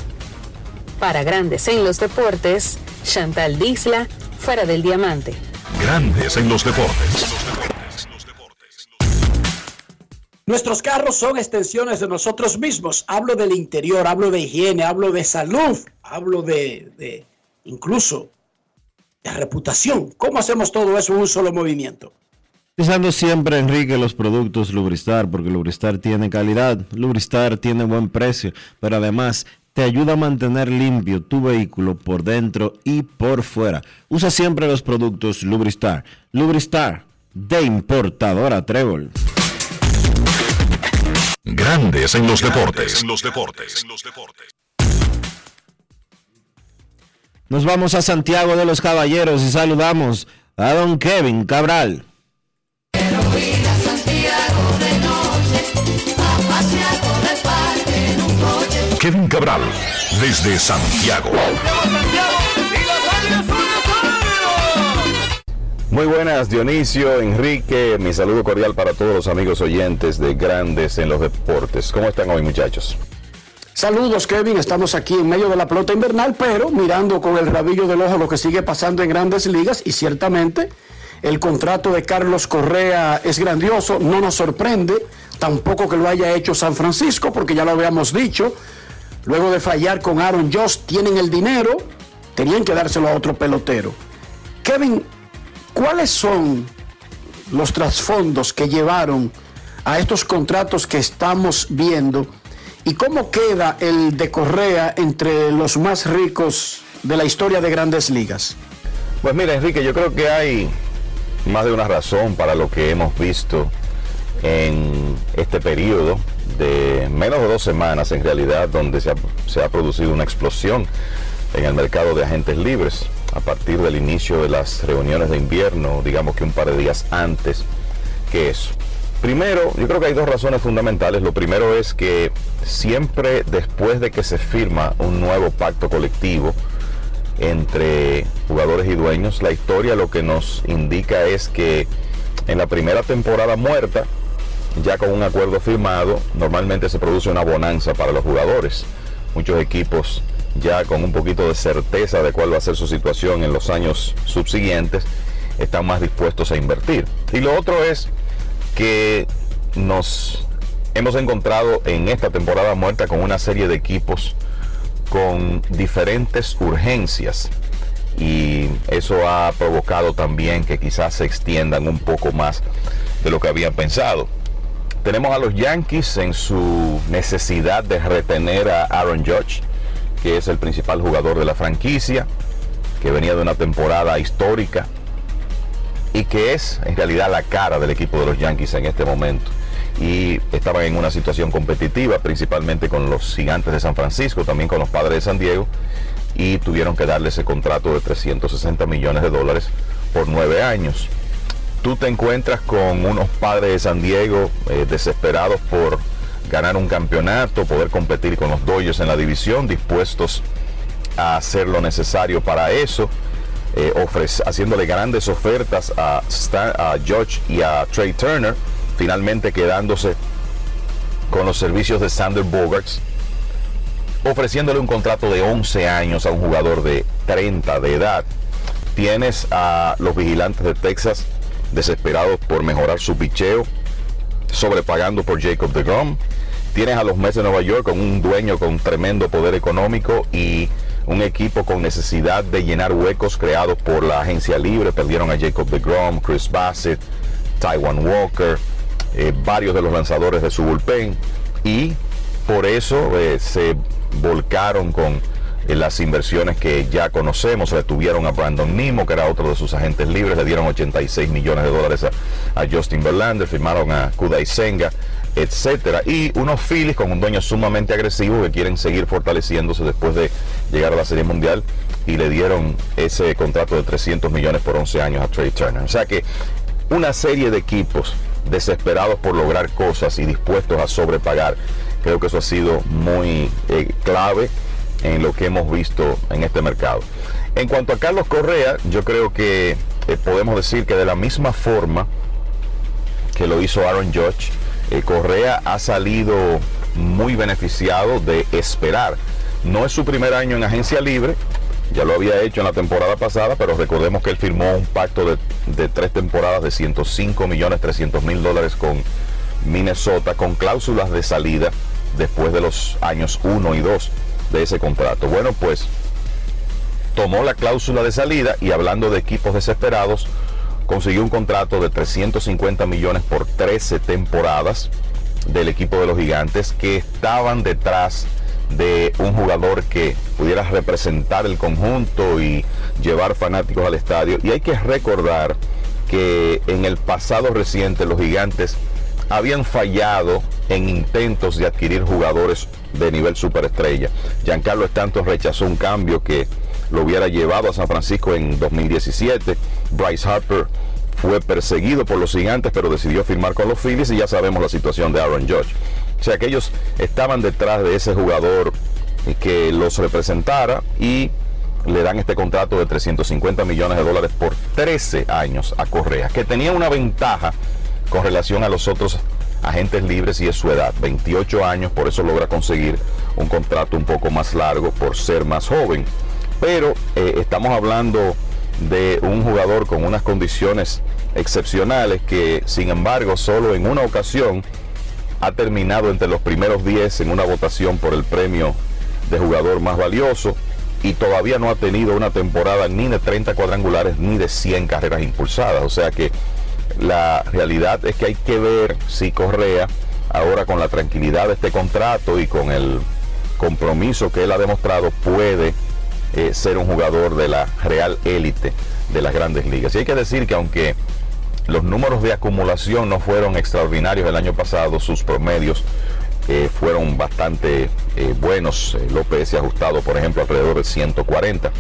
Para Grandes en los Deportes, Chantal Disla, fuera del diamante. Grandes en los deportes. Nuestros carros son extensiones de nosotros mismos. Hablo del interior, hablo de higiene, hablo de salud, hablo de, incluso de reputación. ¿Cómo hacemos todo eso en un solo movimiento? Pensando siempre, Enrique, los productos Lubristar, porque Lubristar tiene calidad, Lubristar tiene buen precio, pero además te ayuda a mantener limpio tu vehículo por dentro y por fuera. Usa siempre los productos Lubristar. Lubristar, de importadora Trébol. Grandes en los deportes. los deportes. Nos vamos a Santiago de los Caballeros y saludamos a don Kevin Cabral. Kevin Cabral, desde Santiago. Muy buenas, Dionisio, Enrique, mi saludo cordial para todos los amigos oyentes de Grandes en los Deportes. ¿Cómo están hoy, muchachos? Saludos, Kevin. Estamos aquí en medio de la pelota invernal, pero mirando con el rabillo del ojo lo que sigue pasando en grandes ligas y ciertamente el contrato de Carlos Correa es grandioso, no nos sorprende, tampoco que lo haya hecho San Francisco, porque ya lo habíamos dicho, luego de fallar con Aaron Josh, tienen el dinero, tenían que dárselo a otro pelotero. Kevin, ¿Cuáles son los trasfondos que llevaron a estos contratos que estamos viendo? ¿Y cómo queda el de Correa entre los más ricos de la historia de grandes ligas? Pues mira, Enrique, yo creo que hay más de una razón para lo que hemos visto en este periodo de menos de dos semanas en realidad, donde se ha, se ha producido una explosión en el mercado de agentes libres a partir del inicio de las reuniones de invierno, digamos que un par de días antes que eso. Primero, yo creo que hay dos razones fundamentales. Lo primero es que siempre después de que se firma un nuevo pacto colectivo entre jugadores y dueños, la historia lo que nos indica es que en la primera temporada muerta, ya con un acuerdo firmado, normalmente se produce una bonanza para los jugadores. Muchos equipos ya con un poquito de certeza de cuál va a ser su situación en los años subsiguientes, están más dispuestos a invertir. Y lo otro es que nos hemos encontrado en esta temporada muerta con una serie de equipos con diferentes urgencias y eso ha provocado también que quizás se extiendan un poco más de lo que habían pensado. Tenemos a los Yankees en su necesidad de retener a Aaron Judge, que es el principal jugador de la franquicia, que venía de una temporada histórica y que es en realidad la cara del equipo de los Yankees en este momento. Y estaban en una situación competitiva, principalmente con los gigantes de San Francisco, también con los padres de San Diego, y tuvieron que darle ese contrato de 360 millones de dólares por nueve años. Tú te encuentras con unos padres de San Diego eh, desesperados por ganar un campeonato, poder competir con los Dodgers en la división, dispuestos a hacer lo necesario para eso, eh, haciéndole grandes ofertas a, Stan, a George y a Trey Turner, finalmente quedándose con los servicios de Sander Bogarts, ofreciéndole un contrato de 11 años a un jugador de 30 de edad. Tienes a los vigilantes de Texas desesperados por mejorar su picheo, sobrepagando por Jacob de Grom. Tienes a los Mets de Nueva York con un dueño con tremendo poder económico y un equipo con necesidad de llenar huecos creados por la agencia libre. Perdieron a Jacob de Grom, Chris Bassett, Taiwan Walker, eh, varios de los lanzadores de su bullpen y por eso eh, se volcaron con las inversiones que ya conocemos. Retuvieron a Brandon Nimo, que era otro de sus agentes libres, le dieron 86 millones de dólares a, Justin Verlander, firmaron a Kudai Senga, etcétera. Y unos Phillies con un dueño sumamente agresivo que quieren seguir fortaleciéndose después de llegar a la Serie Mundial y le dieron ese contrato de 300 millones por 11 años a Trey Turner. O sea que una serie de equipos desesperados por lograr cosas y dispuestos a sobrepagar. Creo que eso ha sido muy eh, clave en lo que hemos visto en este mercado. En cuanto a Carlos Correa, yo creo que eh, podemos decir que de la misma forma que lo hizo Aaron Judge, eh, Correa ha salido muy beneficiado de esperar. No es su primer año en agencia libre, ya lo había hecho en la temporada pasada, pero recordemos que él firmó un pacto de, tres temporadas de 105 millones 300 mil dólares con Minnesota, con cláusulas de salida después de los años 1 y 2 de ese contrato. Bueno, pues tomó la cláusula de salida y hablando de equipos desesperados, consiguió un contrato de 350 millones por 13 temporadas del equipo de los gigantes que estaban detrás de un jugador que pudiera representar el conjunto y llevar fanáticos al estadio. Y hay que recordar que en el pasado reciente los gigantes habían fallado en intentos de adquirir jugadores de nivel superestrella. Giancarlo Stanton rechazó un cambio que lo hubiera llevado a San Francisco en 2017. Bryce Harper fue perseguido por los gigantes, pero decidió firmar con los Phillies y ya sabemos la situación de Aaron Judge. O sea que ellos estaban detrás de ese jugador que los representara y le dan este contrato de 350 millones de dólares por 13 años a Correa, que tenía una ventaja con relación a los otros agentes libres y es su edad, 28 años, por eso logra conseguir un contrato un poco más largo por ser más joven. Pero eh, estamos hablando de un jugador con unas condiciones excepcionales que sin embargo solo en una ocasión ha terminado entre los primeros 10 en una votación por el premio de jugador más valioso y todavía no ha tenido una temporada ni de 30 cuadrangulares ni de 100 carreras impulsadas. O sea que la realidad es que hay que ver si Correa, ahora con la tranquilidad de este contrato y con el compromiso que él ha demostrado, puede eh, ser un jugador de la real élite de las grandes ligas. Y hay que decir que aunque los números de acumulación no fueron extraordinarios el año pasado, sus promedios eh, fueron bastante eh, buenos. López se ha ajustado, por ejemplo, alrededor de 140.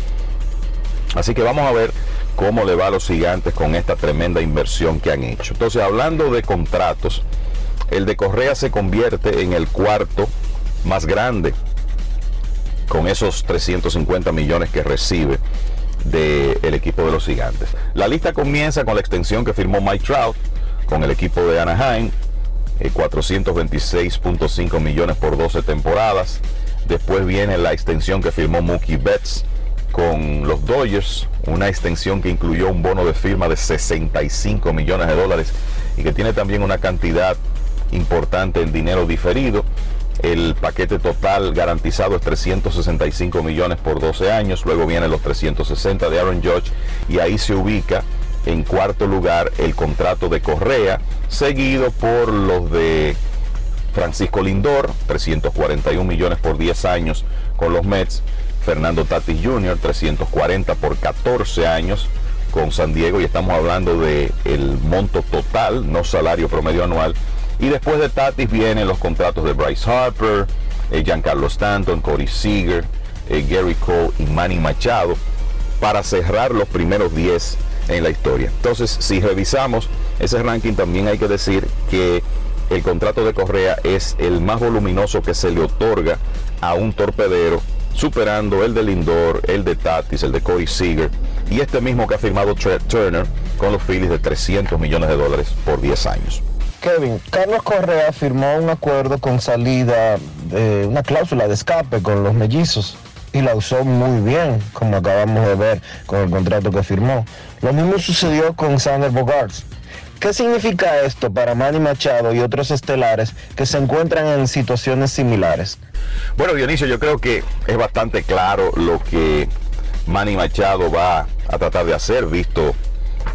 Así que vamos a ver cómo le va a los gigantes con esta tremenda inversión que han hecho. Entonces, hablando de contratos, el de Correa se convierte en el cuarto más grande con esos 350 millones que recibe del equipo de los gigantes. La lista comienza con la extensión que firmó Mike Trout con el equipo de Anaheim, 426.5 eh, millones por 12 temporadas. Después viene la extensión que firmó Mookie Betts con los Dodgers, una extensión que incluyó un bono de firma de 65 millones de dólares y que tiene también una cantidad importante en dinero diferido. El paquete total garantizado es 365 millones por 12 años, luego vienen los 360 de Aaron Judge y ahí se ubica en cuarto lugar el contrato de Correa, seguido por los de Francisco Lindor, 341 millones por 10 años con los Mets, Fernando Tatis Jr., 340 por 14 años con San Diego y estamos hablando de monto total, no salario promedio anual. Y después de Tatis vienen los contratos de Bryce Harper, eh, Giancarlo Stanton, Corey Seager, eh, Gary Cole y Manny Machado para cerrar los primeros 10 en la historia. Entonces, si revisamos ese ranking, también hay que decir que el contrato de Correa es el más voluminoso que se le otorga a un torpedero, superando el de Lindor, el de Tatis, el de Corey Seager y este mismo que ha firmado Trent Turner con los Phillies de 300 millones de dólares por 10 años. Kevin, Carlos Correa firmó un acuerdo con salida de una cláusula de escape con los mellizos y la usó muy bien, como acabamos de ver con el contrato que firmó. Lo mismo sucedió con Sander Bogarts. ¿Qué significa esto para Manny Machado y otros estelares que se encuentran en situaciones similares? Bueno, Dionisio, yo creo que es bastante claro lo que Manny Machado va a tratar de hacer, visto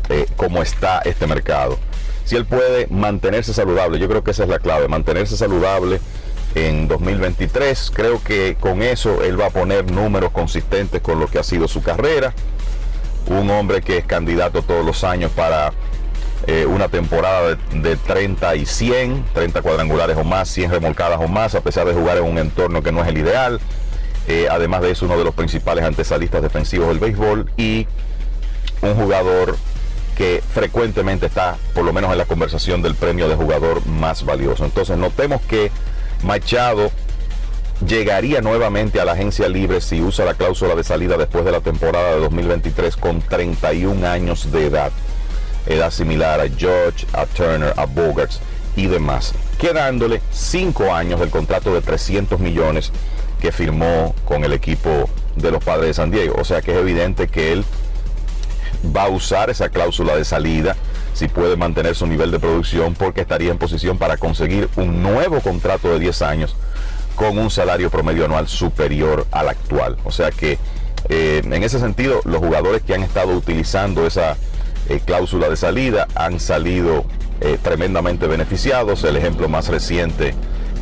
eh, cómo está este mercado. Si él puede mantenerse saludable, yo creo que esa es la clave, mantenerse saludable en 2023. Creo que con eso él va a poner números consistentes con lo que ha sido su carrera. Un hombre que es candidato todos los años para eh, una temporada de, 30 y 100, 30 cuadrangulares o más, 100 remolcadas o más, a pesar de jugar en un entorno que no es el ideal. Eh, además de eso, uno de los principales antesalistas defensivos del béisbol y un jugador que frecuentemente está por lo menos en la conversación del premio de jugador más valioso. Entonces notemos que Machado llegaría nuevamente a la agencia libre si usa la cláusula de salida después de la temporada de 2023 con 31 años de edad edad similar a George, a Turner, a Bogarts y demás, quedándole cinco años del contrato de 300 millones que firmó con el equipo de los padres de San Diego. O sea que es evidente que él va a usar esa cláusula de salida si puede mantener su nivel de producción porque estaría en posición para conseguir un nuevo contrato de 10 años con un salario promedio anual superior al actual. O sea que eh, en ese sentido los jugadores que han estado utilizando esa eh, cláusula de salida han salido eh, tremendamente beneficiados. El ejemplo más reciente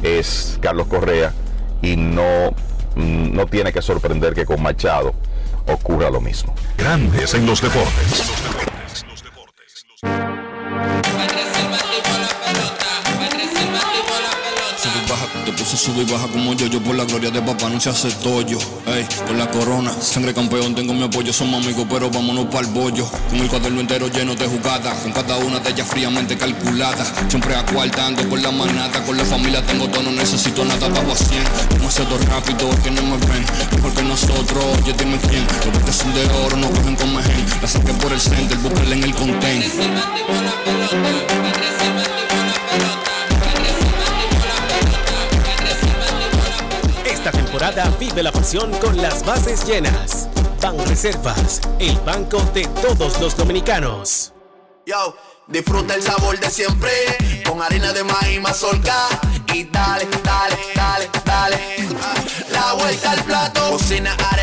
es Carlos Correa y no, mm, no tiene que sorprender que con Machado ocurra lo mismo. Grandes en los deportes. Te puse sube y baja como yo, yo por la gloria de papá no se hace tollo. Ey, por la corona, sangre campeón, tengo mi apoyo, somos amigos, pero vámonos para el bollo. Con el cuaderno entero lleno de jugadas, con cada una de ellas fríamente calculada. Siempre acuartando por la manata, con la familia tengo todo, no necesito nada, bajo a 100. Demasiado rápido, que no me ven, mejor que nosotros, oye dime quién. Los botes son de oro, no cogen con mejen. La saqué por el center, búsquenla en el contain. Esta temporada vive la pasión con las bases llenas. Ban Reservas, el banco de todos los dominicanos. Yo, disfruta el sabor de siempre con harina de maíz mazorca y dale, dale, dale, dale. La vuelta al plato, cocina arepa,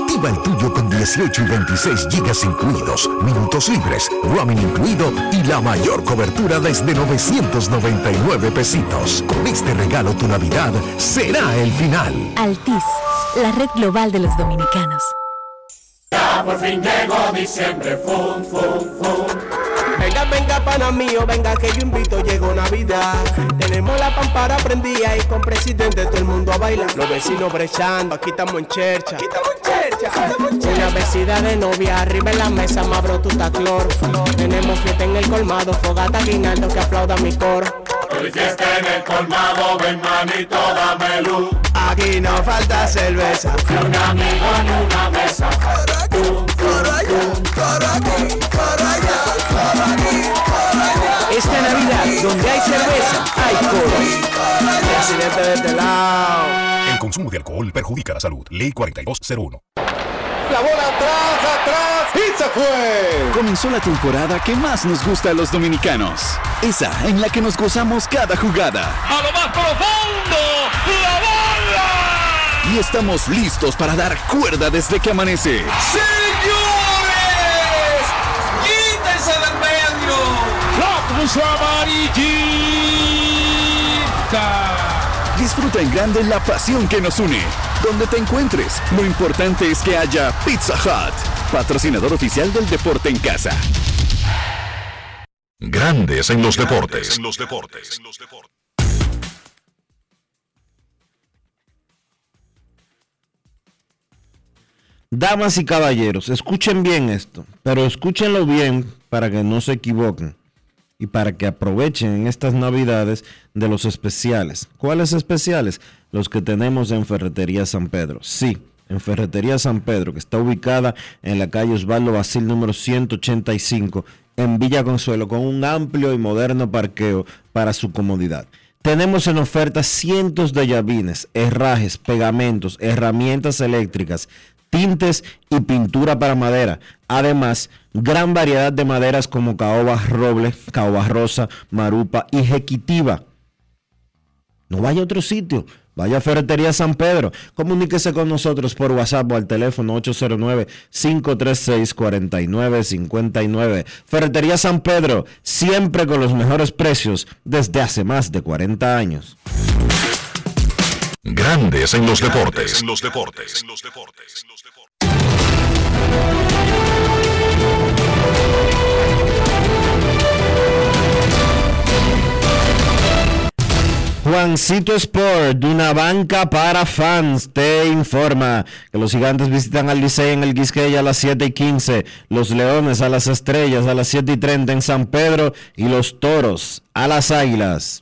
Activa el tuyo con 18 y 26 gigas incluidos, minutos libres, roaming incluido y la mayor cobertura desde 999 pesitos. Con este regalo tu Navidad será el final. Altis, la red global de los dominicanos. Ya por fin llegó diciembre, fum, fum, fum. Venga, venga, pana mío, venga que yo invito, llegó Navidad. Tenemos la pampara prendida y con presidente todo el mundo a bailar. Los vecinos brechando, aquí estamos en chercha. Aquí estamos en chercha. Una vecina de novia, arriba en la mesa, mabro tu taclor. Tenemos fiesta en el colmado, fogata guinaldo que aplauda mi coro. Hoy fiesta en el colmado, ven manito, dame luz. Aquí no falta cerveza. Ni un amigo en una mesa. Esta Navidad, donde hay cerveza, hay coro. Presidente de este lado. El consumo de alcohol perjudica la salud. Ley 4201. La bola atrás, atrás y se fue. Comenzó la temporada que más nos gusta a los dominicanos. Esa en la que nos gozamos cada jugada. A lo más profundo, la bola. Y estamos listos para dar cuerda desde que amanece. ¡Señores! Cruz amarillita. Disfruta en grande la pasión que nos une. Donde te encuentres, lo importante es que haya Pizza Hut, patrocinador oficial del deporte en casa. Grandes en los deportes. En los deportes. Damas y caballeros, escuchen bien esto, pero escúchenlo bien para que no se equivoquen y para que aprovechen en estas navidades de los especiales. ¿Cuáles especiales? Los que tenemos en Ferretería San Pedro. Sí, en Ferretería San Pedro, que está ubicada en la calle Osvaldo Basil número 185 en Villa Consuelo, con un amplio y moderno parqueo para su comodidad. Tenemos en oferta cientos de llavines, herrajes, pegamentos, herramientas eléctricas, tintes y pintura para madera. Además, gran variedad de maderas como caoba roble, caoba rosa, marupa y jequitiva. No vaya a otro sitio. Vaya a Ferretería San Pedro. Comuníquese con nosotros por WhatsApp o al teléfono 809-536-4959. Ferretería San Pedro, siempre con los mejores precios desde hace más de 40 años. Grandes en los deportes. En los deportes. En los deportes. Juancito Sport, de una banca para fans, te informa que los gigantes visitan al Licey en el Quisqueya a las 7 y 15, los Leones a las Estrellas a las 7 y 30 en San Pedro y los Toros a las Águilas.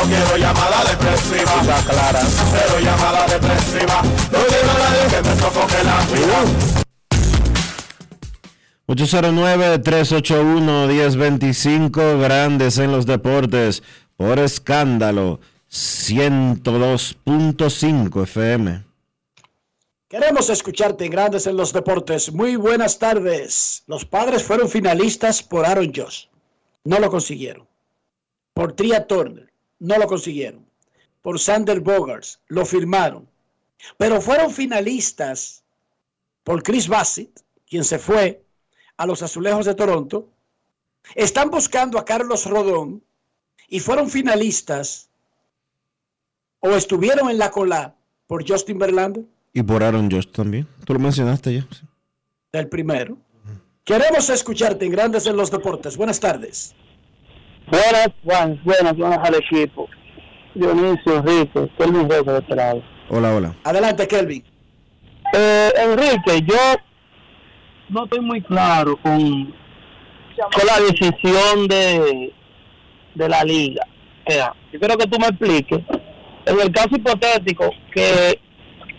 No quiero llamada depresiva. clara. Cero llamada depresiva. No quiero a nadie que me sofoque la vida. 809-381-1025, grandes en los deportes, por escándalo, 102.5 FM. Queremos escucharte en Grandes en los Deportes. Muy buenas tardes. Los padres fueron finalistas por Aaron Josh. No lo consiguieron. Por Tria Turner. No lo consiguieron. Por Sander Bogarts. Lo firmaron. Pero fueron finalistas por Chris Bassett, quien se fue a los Azulejos de Toronto. Están buscando a Carlos Rodón y fueron finalistas o estuvieron en la cola por Justin Verlander. Y por Aaron Josh también. Tú lo mencionaste ya. sí. del primero. Queremos escucharte en Grandes en los Deportes. Buenas tardes. Buenas, buenas, buenas, buenas al equipo. Dionisio, Rico, Kelvin Rosa de este lado. Hola, hola. Adelante, Kelvin. Eh, Enrique, yo no estoy muy claro con, con la decisión de, de la liga. O sea, yo quiero que tú me expliques, en el caso hipotético que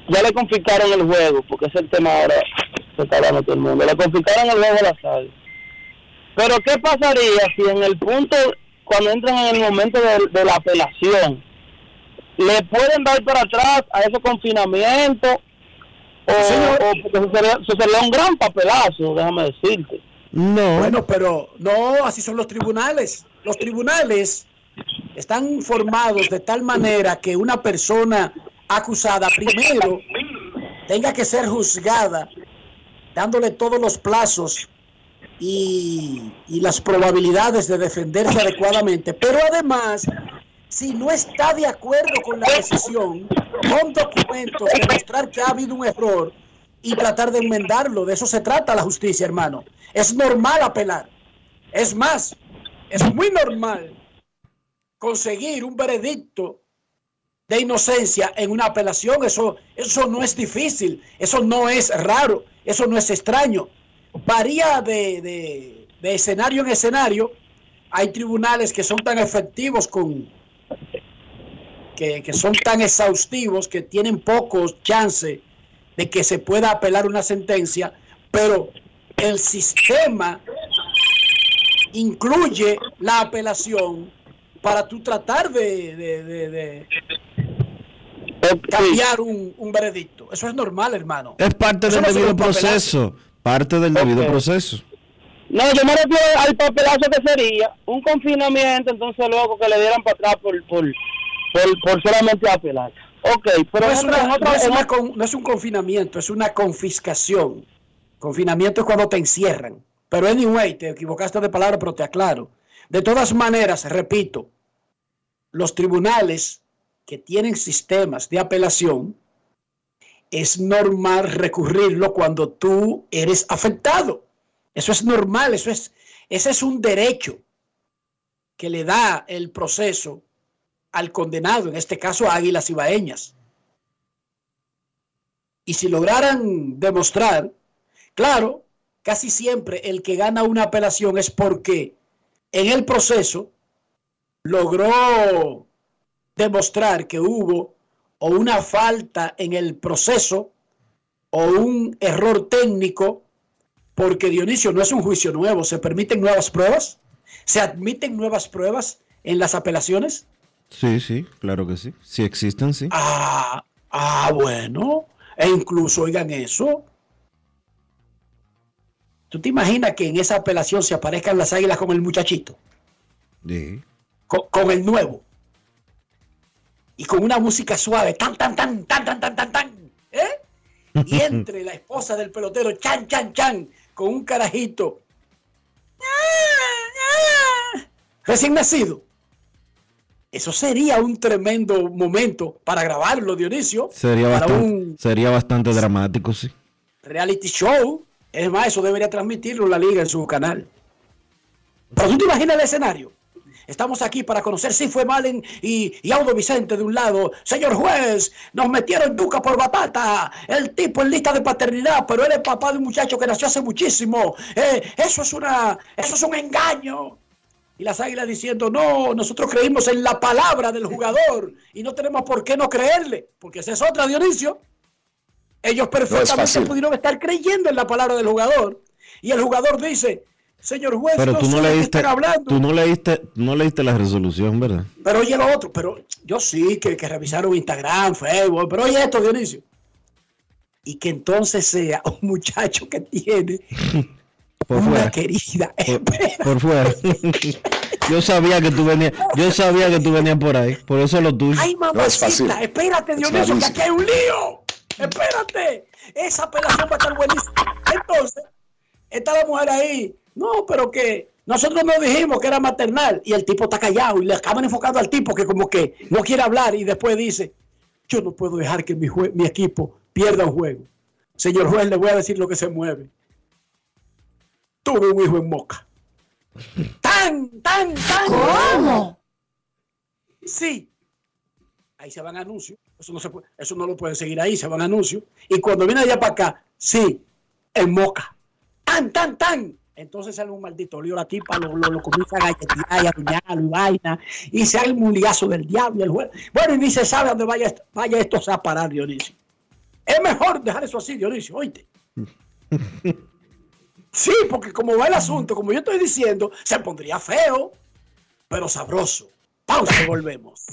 ya le confiscaron el juego, porque es el tema ahora que está hablando todo el mundo, le confiscaron el juego a la sala. Pero ¿qué pasaría si en el punto, cuando entran en el momento de, de la apelación, le pueden dar para atrás a ese confinamiento o, o porque eso sería, eso sería un gran papelazo, déjame decirte. No. Bueno, pero no, así son los tribunales. Los tribunales están formados de tal manera que una persona acusada primero tenga que ser juzgada, dándole todos los plazos y, las probabilidades de defenderse adecuadamente. Pero además, si no está de acuerdo con la decisión, con documentos, demostrar que ha habido un error y tratar de enmendarlo. De eso se trata la justicia, hermano. Es normal apelar. Es más, es muy normal conseguir un veredicto de inocencia en una apelación. Eso, eso no es difícil, eso no es raro, eso no es extraño. Varía de, de- de escenario en escenario. Hay tribunales que son tan efectivos con que, que son tan exhaustivos que tienen pocos chances de que se pueda apelar una sentencia, pero el sistema incluye la apelación para tú tratar de, de- cambiar un, un veredicto. Eso es normal, hermano. Es parte Eso del debido papelazo. Parte del debido proceso. No, yo me refiero al papelazo que sería un confinamiento, entonces luego que le dieran para atrás por, por, por, por solamente apelar. Ok, pero no, es una- otra- no es una no es un confinamiento, es una confiscación. Confinamiento es cuando te encierran. Pero anyway, te equivocaste de palabra, pero te aclaro. De todas maneras, repito, los tribunales que tienen sistemas de apelación, es normal recurrirlo cuando tú eres afectado. Eso es normal, eso es, ese es un derecho que le da el proceso al condenado, en este caso a Águilas Ibaeñas. Y si lograran demostrar, claro, casi siempre el que gana una apelación es porque en el proceso logró demostrar que hubo o una falta en el proceso o un error técnico, porque Dionisio no es un juicio nuevo, se permiten nuevas pruebas, se admiten nuevas pruebas en las apelaciones. Sí, sí, claro que sí. Si existen, sí. Ah, ah, bueno. E incluso, oigan eso. ¿Tú te imaginas que en esa apelación se aparezcan las águilas con el muchachito? Sí. Con, con el nuevo. Y con una música suave. Tan, tan, tan, tan, tan, tan, tan, tan. ¿Eh? Y entre la esposa del pelotero, chan, chan, chan, con un carajito. Recién nacido. Eso sería un tremendo momento para grabarlo, Dionisio. Sería bastante, un sería bastante dramático, sí. reality show. Es más, eso debería transmitirlo la liga en su canal. Pero tú te imaginas el escenario. Estamos aquí para conocer si fue Malen y, y Audo Vicente de un lado. Señor juez, nos metieron yuca por batata. El tipo en lista de paternidad, pero él es papá de un muchacho que nació hace muchísimo. Eh, eso es una, eso es un engaño. y las águilas diciendo, no, nosotros creímos en la palabra del jugador y no tenemos por qué no creerle, porque esa es otra, Dionisio. Ellos perfectamente pudieron estar creyendo en la palabra del jugador y el jugador dice, señor juez, Pero tú no leíste, tú no leíste, no leíste la resolución, ¿verdad? Pero oye lo otro, pero yo sí, que, que revisaron Instagram, Facebook, pero oye esto, Dionisio. Y que entonces sea un muchacho que tiene Por una fuera. querida. Por, por fuera. yo sabía que tú venías, yo sabía que tú venías por ahí, por eso lo tuyo. Ay, mamacita, espérate, Dionisio, que aquí hay un lío. Espérate. Esa apelación va a estar buenísima. Entonces, está la mujer ahí. No, pero que nosotros no dijimos que era maternal. Y el tipo está callado y le acaban enfocando al tipo que como que no quiere hablar y después dice, yo no puedo dejar que mi, mi equipo pierda un juego. Señor juez, le voy a decir lo que se mueve. Tuve un hijo en Moca. ¡Tan, tan, tan! ¿Cómo? Sí. Ahí se van anuncios. Eso no, se puede- eso no lo pueden seguir ahí, se van anuncios. Y cuando viene allá para acá, sí, en Moca. ¡Tan, tan, tan! Entonces sale un maldito lío, la tipa lo, lo, lo comienza a galletear y a puñalarlo y vaina, y se hace un liazo del diablo. El juez. Bueno, y ni se sabe a dónde vaya, esto- vaya esto a parar, Dionisio. Es mejor dejar eso así, Dionisio, oíste. Sí, porque como va el asunto, como yo estoy diciendo, se pondría feo, pero sabroso. Pausa y volvemos.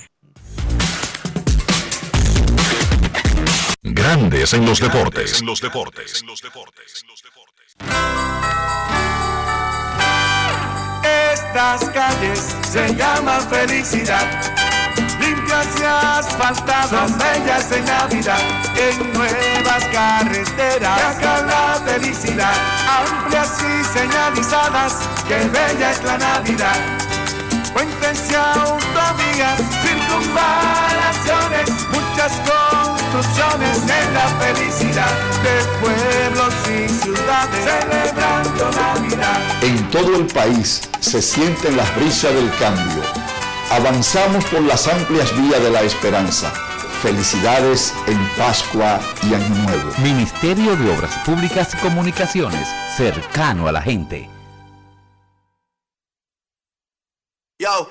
Grandes en los deportes. los deportes. Estas calles se llaman felicidad. Limpias y asfaltadas, son bellas en Navidad. En nuevas carreteras, acá la felicidad. Amplias y señalizadas, que bella es la Navidad. Circunvalaciones, muchas construcciones en la felicidad de pueblos y ciudades celebrando Navidad. En todo el país se siente la brisa del cambio. Avanzamos por las amplias vías de la esperanza. Felicidades en Pascua y Año Nuevo. Ministerio de Obras Públicas y Comunicaciones, cercano a la gente. Yo,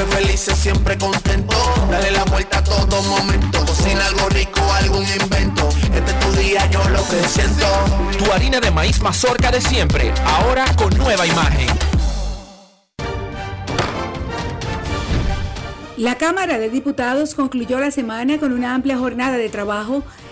siempre felices, siempre contento. Dale la vuelta a todo momento. Cocina algo rico, algún invento. Este es tu día, yo lo que siento. Tu harina de maíz mazorca de siempre, ahora con nueva imagen. La Cámara de Diputados concluyó la semana con una amplia jornada de trabajo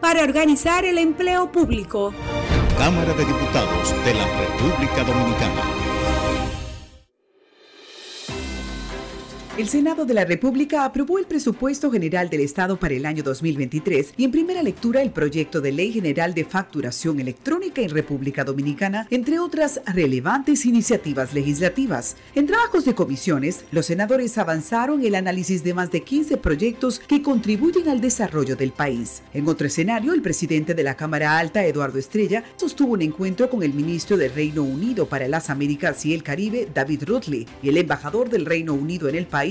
para organizar el empleo público. Cámara de Diputados de la República Dominicana. El Senado de la República aprobó el presupuesto general del Estado para el año 2023 y en primera lectura el proyecto de ley general de facturación electrónica en República Dominicana, entre otras relevantes iniciativas legislativas. En trabajos de comisiones, los senadores avanzaron el análisis de más de 15 proyectos que contribuyen al desarrollo del país. En otro escenario, el presidente de la Cámara Alta, Eduardo Estrella, sostuvo un encuentro con el ministro del Reino Unido para las Américas y el Caribe, David Rutley, y el embajador del Reino Unido en el país,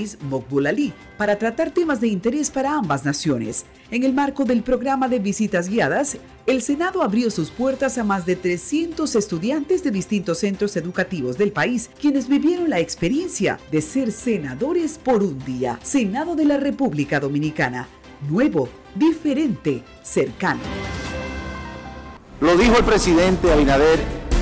Ali, para tratar temas de interés para ambas naciones. En el marco del programa de visitas guiadas, el Senado abrió sus puertas a más de 300 estudiantes de distintos centros educativos del país, quienes vivieron la experiencia de ser senadores por un día. Senado de la República Dominicana. Nuevo, diferente, cercano. Lo dijo el presidente Abinader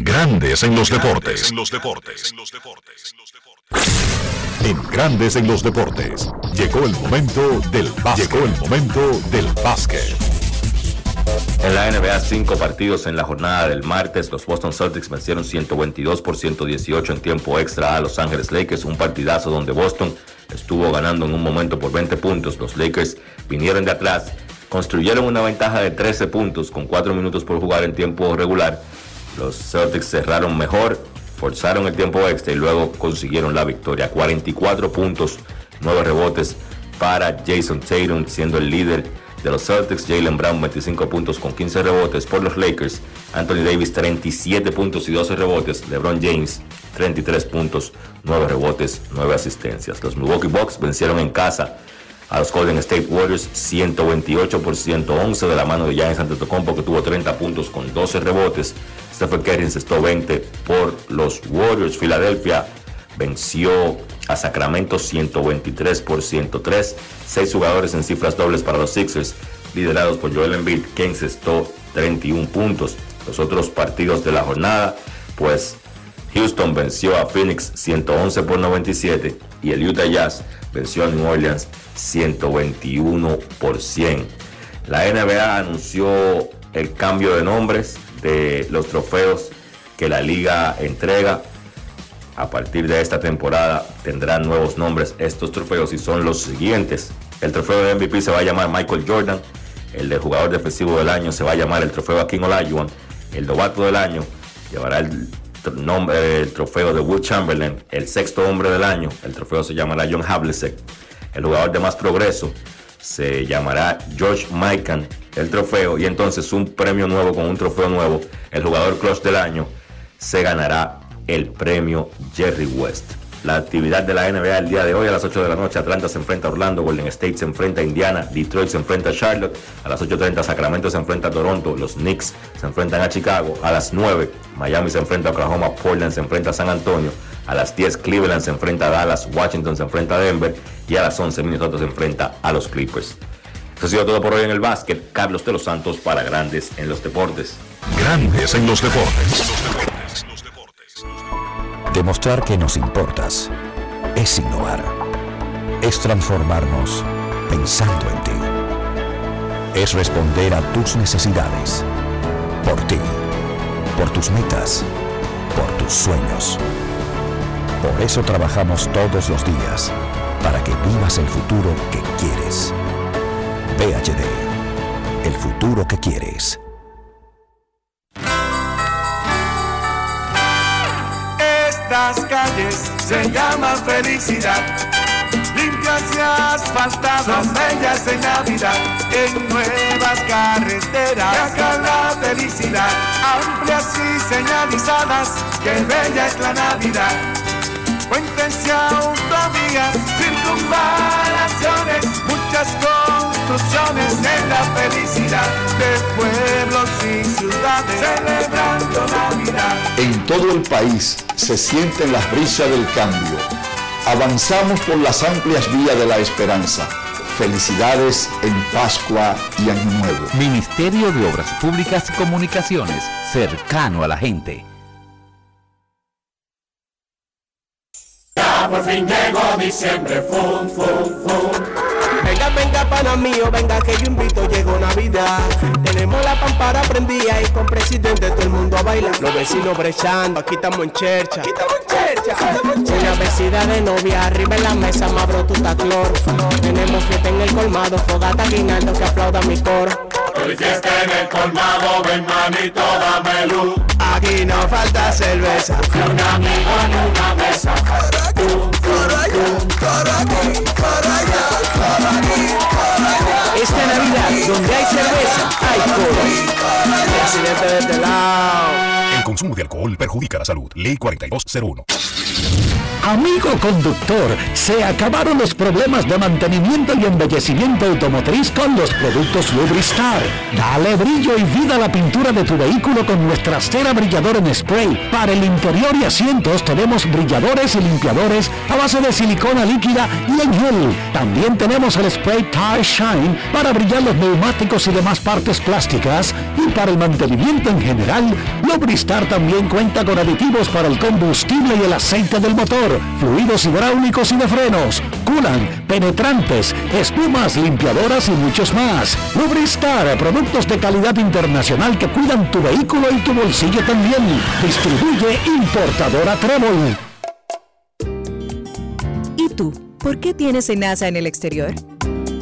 Grandes en los deportes. En los deportes. En Grandes en los deportes. Llegó el momento del básquet. Llegó el momento del básquet. En la NBA, cinco partidos en la jornada del martes. Los Boston Celtics vencieron 122 por 118 en tiempo extra a Los Ángeles Lakers. Un partidazo donde Boston estuvo ganando en un momento por 20 puntos. Los Lakers vinieron de atrás, construyeron una ventaja de 13 puntos con 4 minutos por jugar en tiempo regular. Los Celtics cerraron mejor, forzaron el tiempo extra y luego consiguieron la victoria. 44 puntos, 9 rebotes para Jason Tatum, siendo el líder de los Celtics. Jalen Brown, 25 puntos con 15 rebotes por los Lakers. Anthony Davis, 37 puntos y 12 rebotes. LeBron James, 33 puntos, 9 rebotes, 9 asistencias. Los Milwaukee Bucks vencieron en casa a los Golden State Warriors 128 por 111 de la mano de Giannis Antetokounmpo que tuvo 30 puntos con 12 rebotes. Stephen Curry encestó 20 por los Warriors. Filadelfia venció a Sacramento 123 por 103. Seis jugadores en cifras dobles para los Sixers, liderados por Joel Embiid, que encestó 31 puntos. Los otros partidos de la jornada, pues Houston venció a Phoenix 111 por 97 y el Utah Jazz venció a New Orleans 121 por 100. La NBA anunció el cambio de nombres de los trofeos que la liga entrega. A partir de esta temporada tendrán nuevos nombres estos trofeos y son los siguientes. El trofeo de MVP se va a llamar Michael Jordan. El de jugador defensivo del año se va a llamar el trofeo Akin Olajuwon. El novato del año llevará el, nombre, el trofeo de Will Chamberlain. El sexto hombre del año, el trofeo se llamará John Havlicek. El jugador de más progreso se llamará George Mikan el trofeo y entonces un premio nuevo con un trofeo nuevo. El jugador clutch del año se ganará el premio Jerry West. La actividad de la NBA el día de hoy a las 8 de la noche, Atlanta se enfrenta a Orlando, Golden State se enfrenta a Indiana, Detroit se enfrenta a Charlotte, a las 8.30 Sacramento se enfrenta a Toronto, los Knicks se enfrentan a Chicago, a las 9 Miami se enfrenta a Oklahoma, Portland se enfrenta a San Antonio, a las 10 Cleveland se enfrenta a Dallas, Washington se enfrenta a Denver y a las 11 Minnesota se enfrenta a los Clippers. Eso ha sido todo por hoy en el básquet. Carlos de los Santos para Grandes en los Deportes. Grandes en los Deportes. Demostrar que nos importas es innovar. Es transformarnos pensando en ti. Es responder a tus necesidades. Por ti. Por tus metas. Por tus sueños. Por eso trabajamos todos los días. Para que vivas el futuro que quieres. PHD. El futuro que quieres. Estas calles se llaman felicidad limpias y asfaltadas, bellas en Navidad, en nuevas carreteras, hagan la felicidad, amplias y señalizadas, que bella es la Navidad. Puentes y autovías, circunvalaciones, muchas construcciones en la felicidad de pueblos y ciudades, celebrando Navidad. En todo el país se sienten las brisas del cambio. Avanzamos por las amplias vías de la esperanza. Felicidades en Pascua y Año Nuevo. Ministerio de Obras Públicas y Comunicaciones, cercano a la gente. Ya por fin llegó diciembre, fum, fum, fum. Venga, venga, pana mío, venga que yo invito, llegó Navidad. Tenemos la pampara prendida y con presidente todo el mundo a bailar. Los vecinos brechando, aquí estamos en chercha. Aquí estamos en chercha. Una vecina de novia, arriba en la mesa, mabro tu taclor. Tenemos fiesta en el colmado, fogata guinaldo que aplauda mi coro. Hoy fiesta en el colmado, ven manito, dame luz. Aquí no falta cerveza. Ni un amigo en una mesa. Esta Navidad, donde hay cerveza, hay coro. Presidente de este lado. Consumo de alcohol perjudica la salud. Ley 4201. Amigo conductor, se acabaron los problemas de mantenimiento y embellecimiento automotriz con los productos Lubristar. Dale brillo y vida a la pintura de tu vehículo con nuestra cera brillador en spray. Para el interior y asientos tenemos brilladores y limpiadores a base de silicona líquida y en gel. También tenemos el spray Tire Shine para brillar los neumáticos y demás partes plásticas. Y para el mantenimiento en general, Lubristar también cuenta con aditivos para el combustible y el aceite del motor, fluidos hidráulicos y de frenos, culan, penetrantes, espumas, limpiadoras y muchos más. Lubristar, productos de calidad internacional que cuidan tu vehículo y tu bolsillo también. Distribuye importadora Trébol. ¿Y tú? ¿Por qué tienes enaza en el exterior?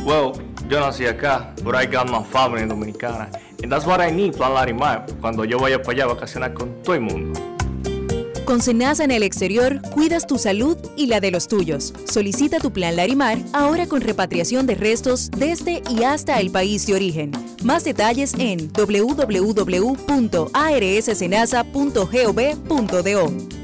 Well, yo nací acá, I got my family dominicana. And that's what I need, Plan Larimar, cuando yo vaya para allá a vacacionar con todo el mundo. Con Senasa en el exterior, cuidas tu salud y la de los tuyos. Solicita tu plan Larimar ahora con repatriación de restos desde y hasta el país de origen. Más detalles en www.arssenasa.gov.do.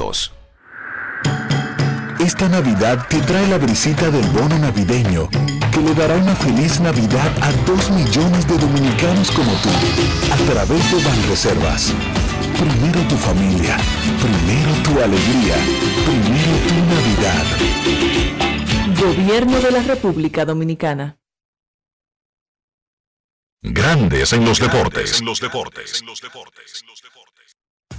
Esta Navidad te trae la brisita del bono navideño, que le dará una feliz Navidad a dos millones de dominicanos como tú, a través de Banreservas. Primero tu familia, primero tu alegría, primero tu Navidad. Gobierno de la República Dominicana. Grandes en los deportes.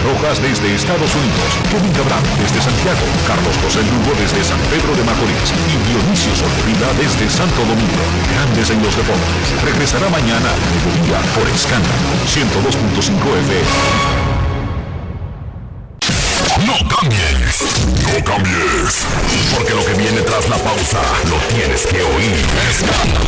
Rojas desde Estados Unidos, Kevin Cabral desde Santiago, Carlos José Lugo desde San Pedro de Macorís y Dionisio Solterida desde Santo Domingo. Grandes en los Deportes. Regresará mañana a mediodía por Escándalo 102.5 FM. No cambies, no cambies, porque lo que viene tras la pausa lo tienes que oír. Escándalo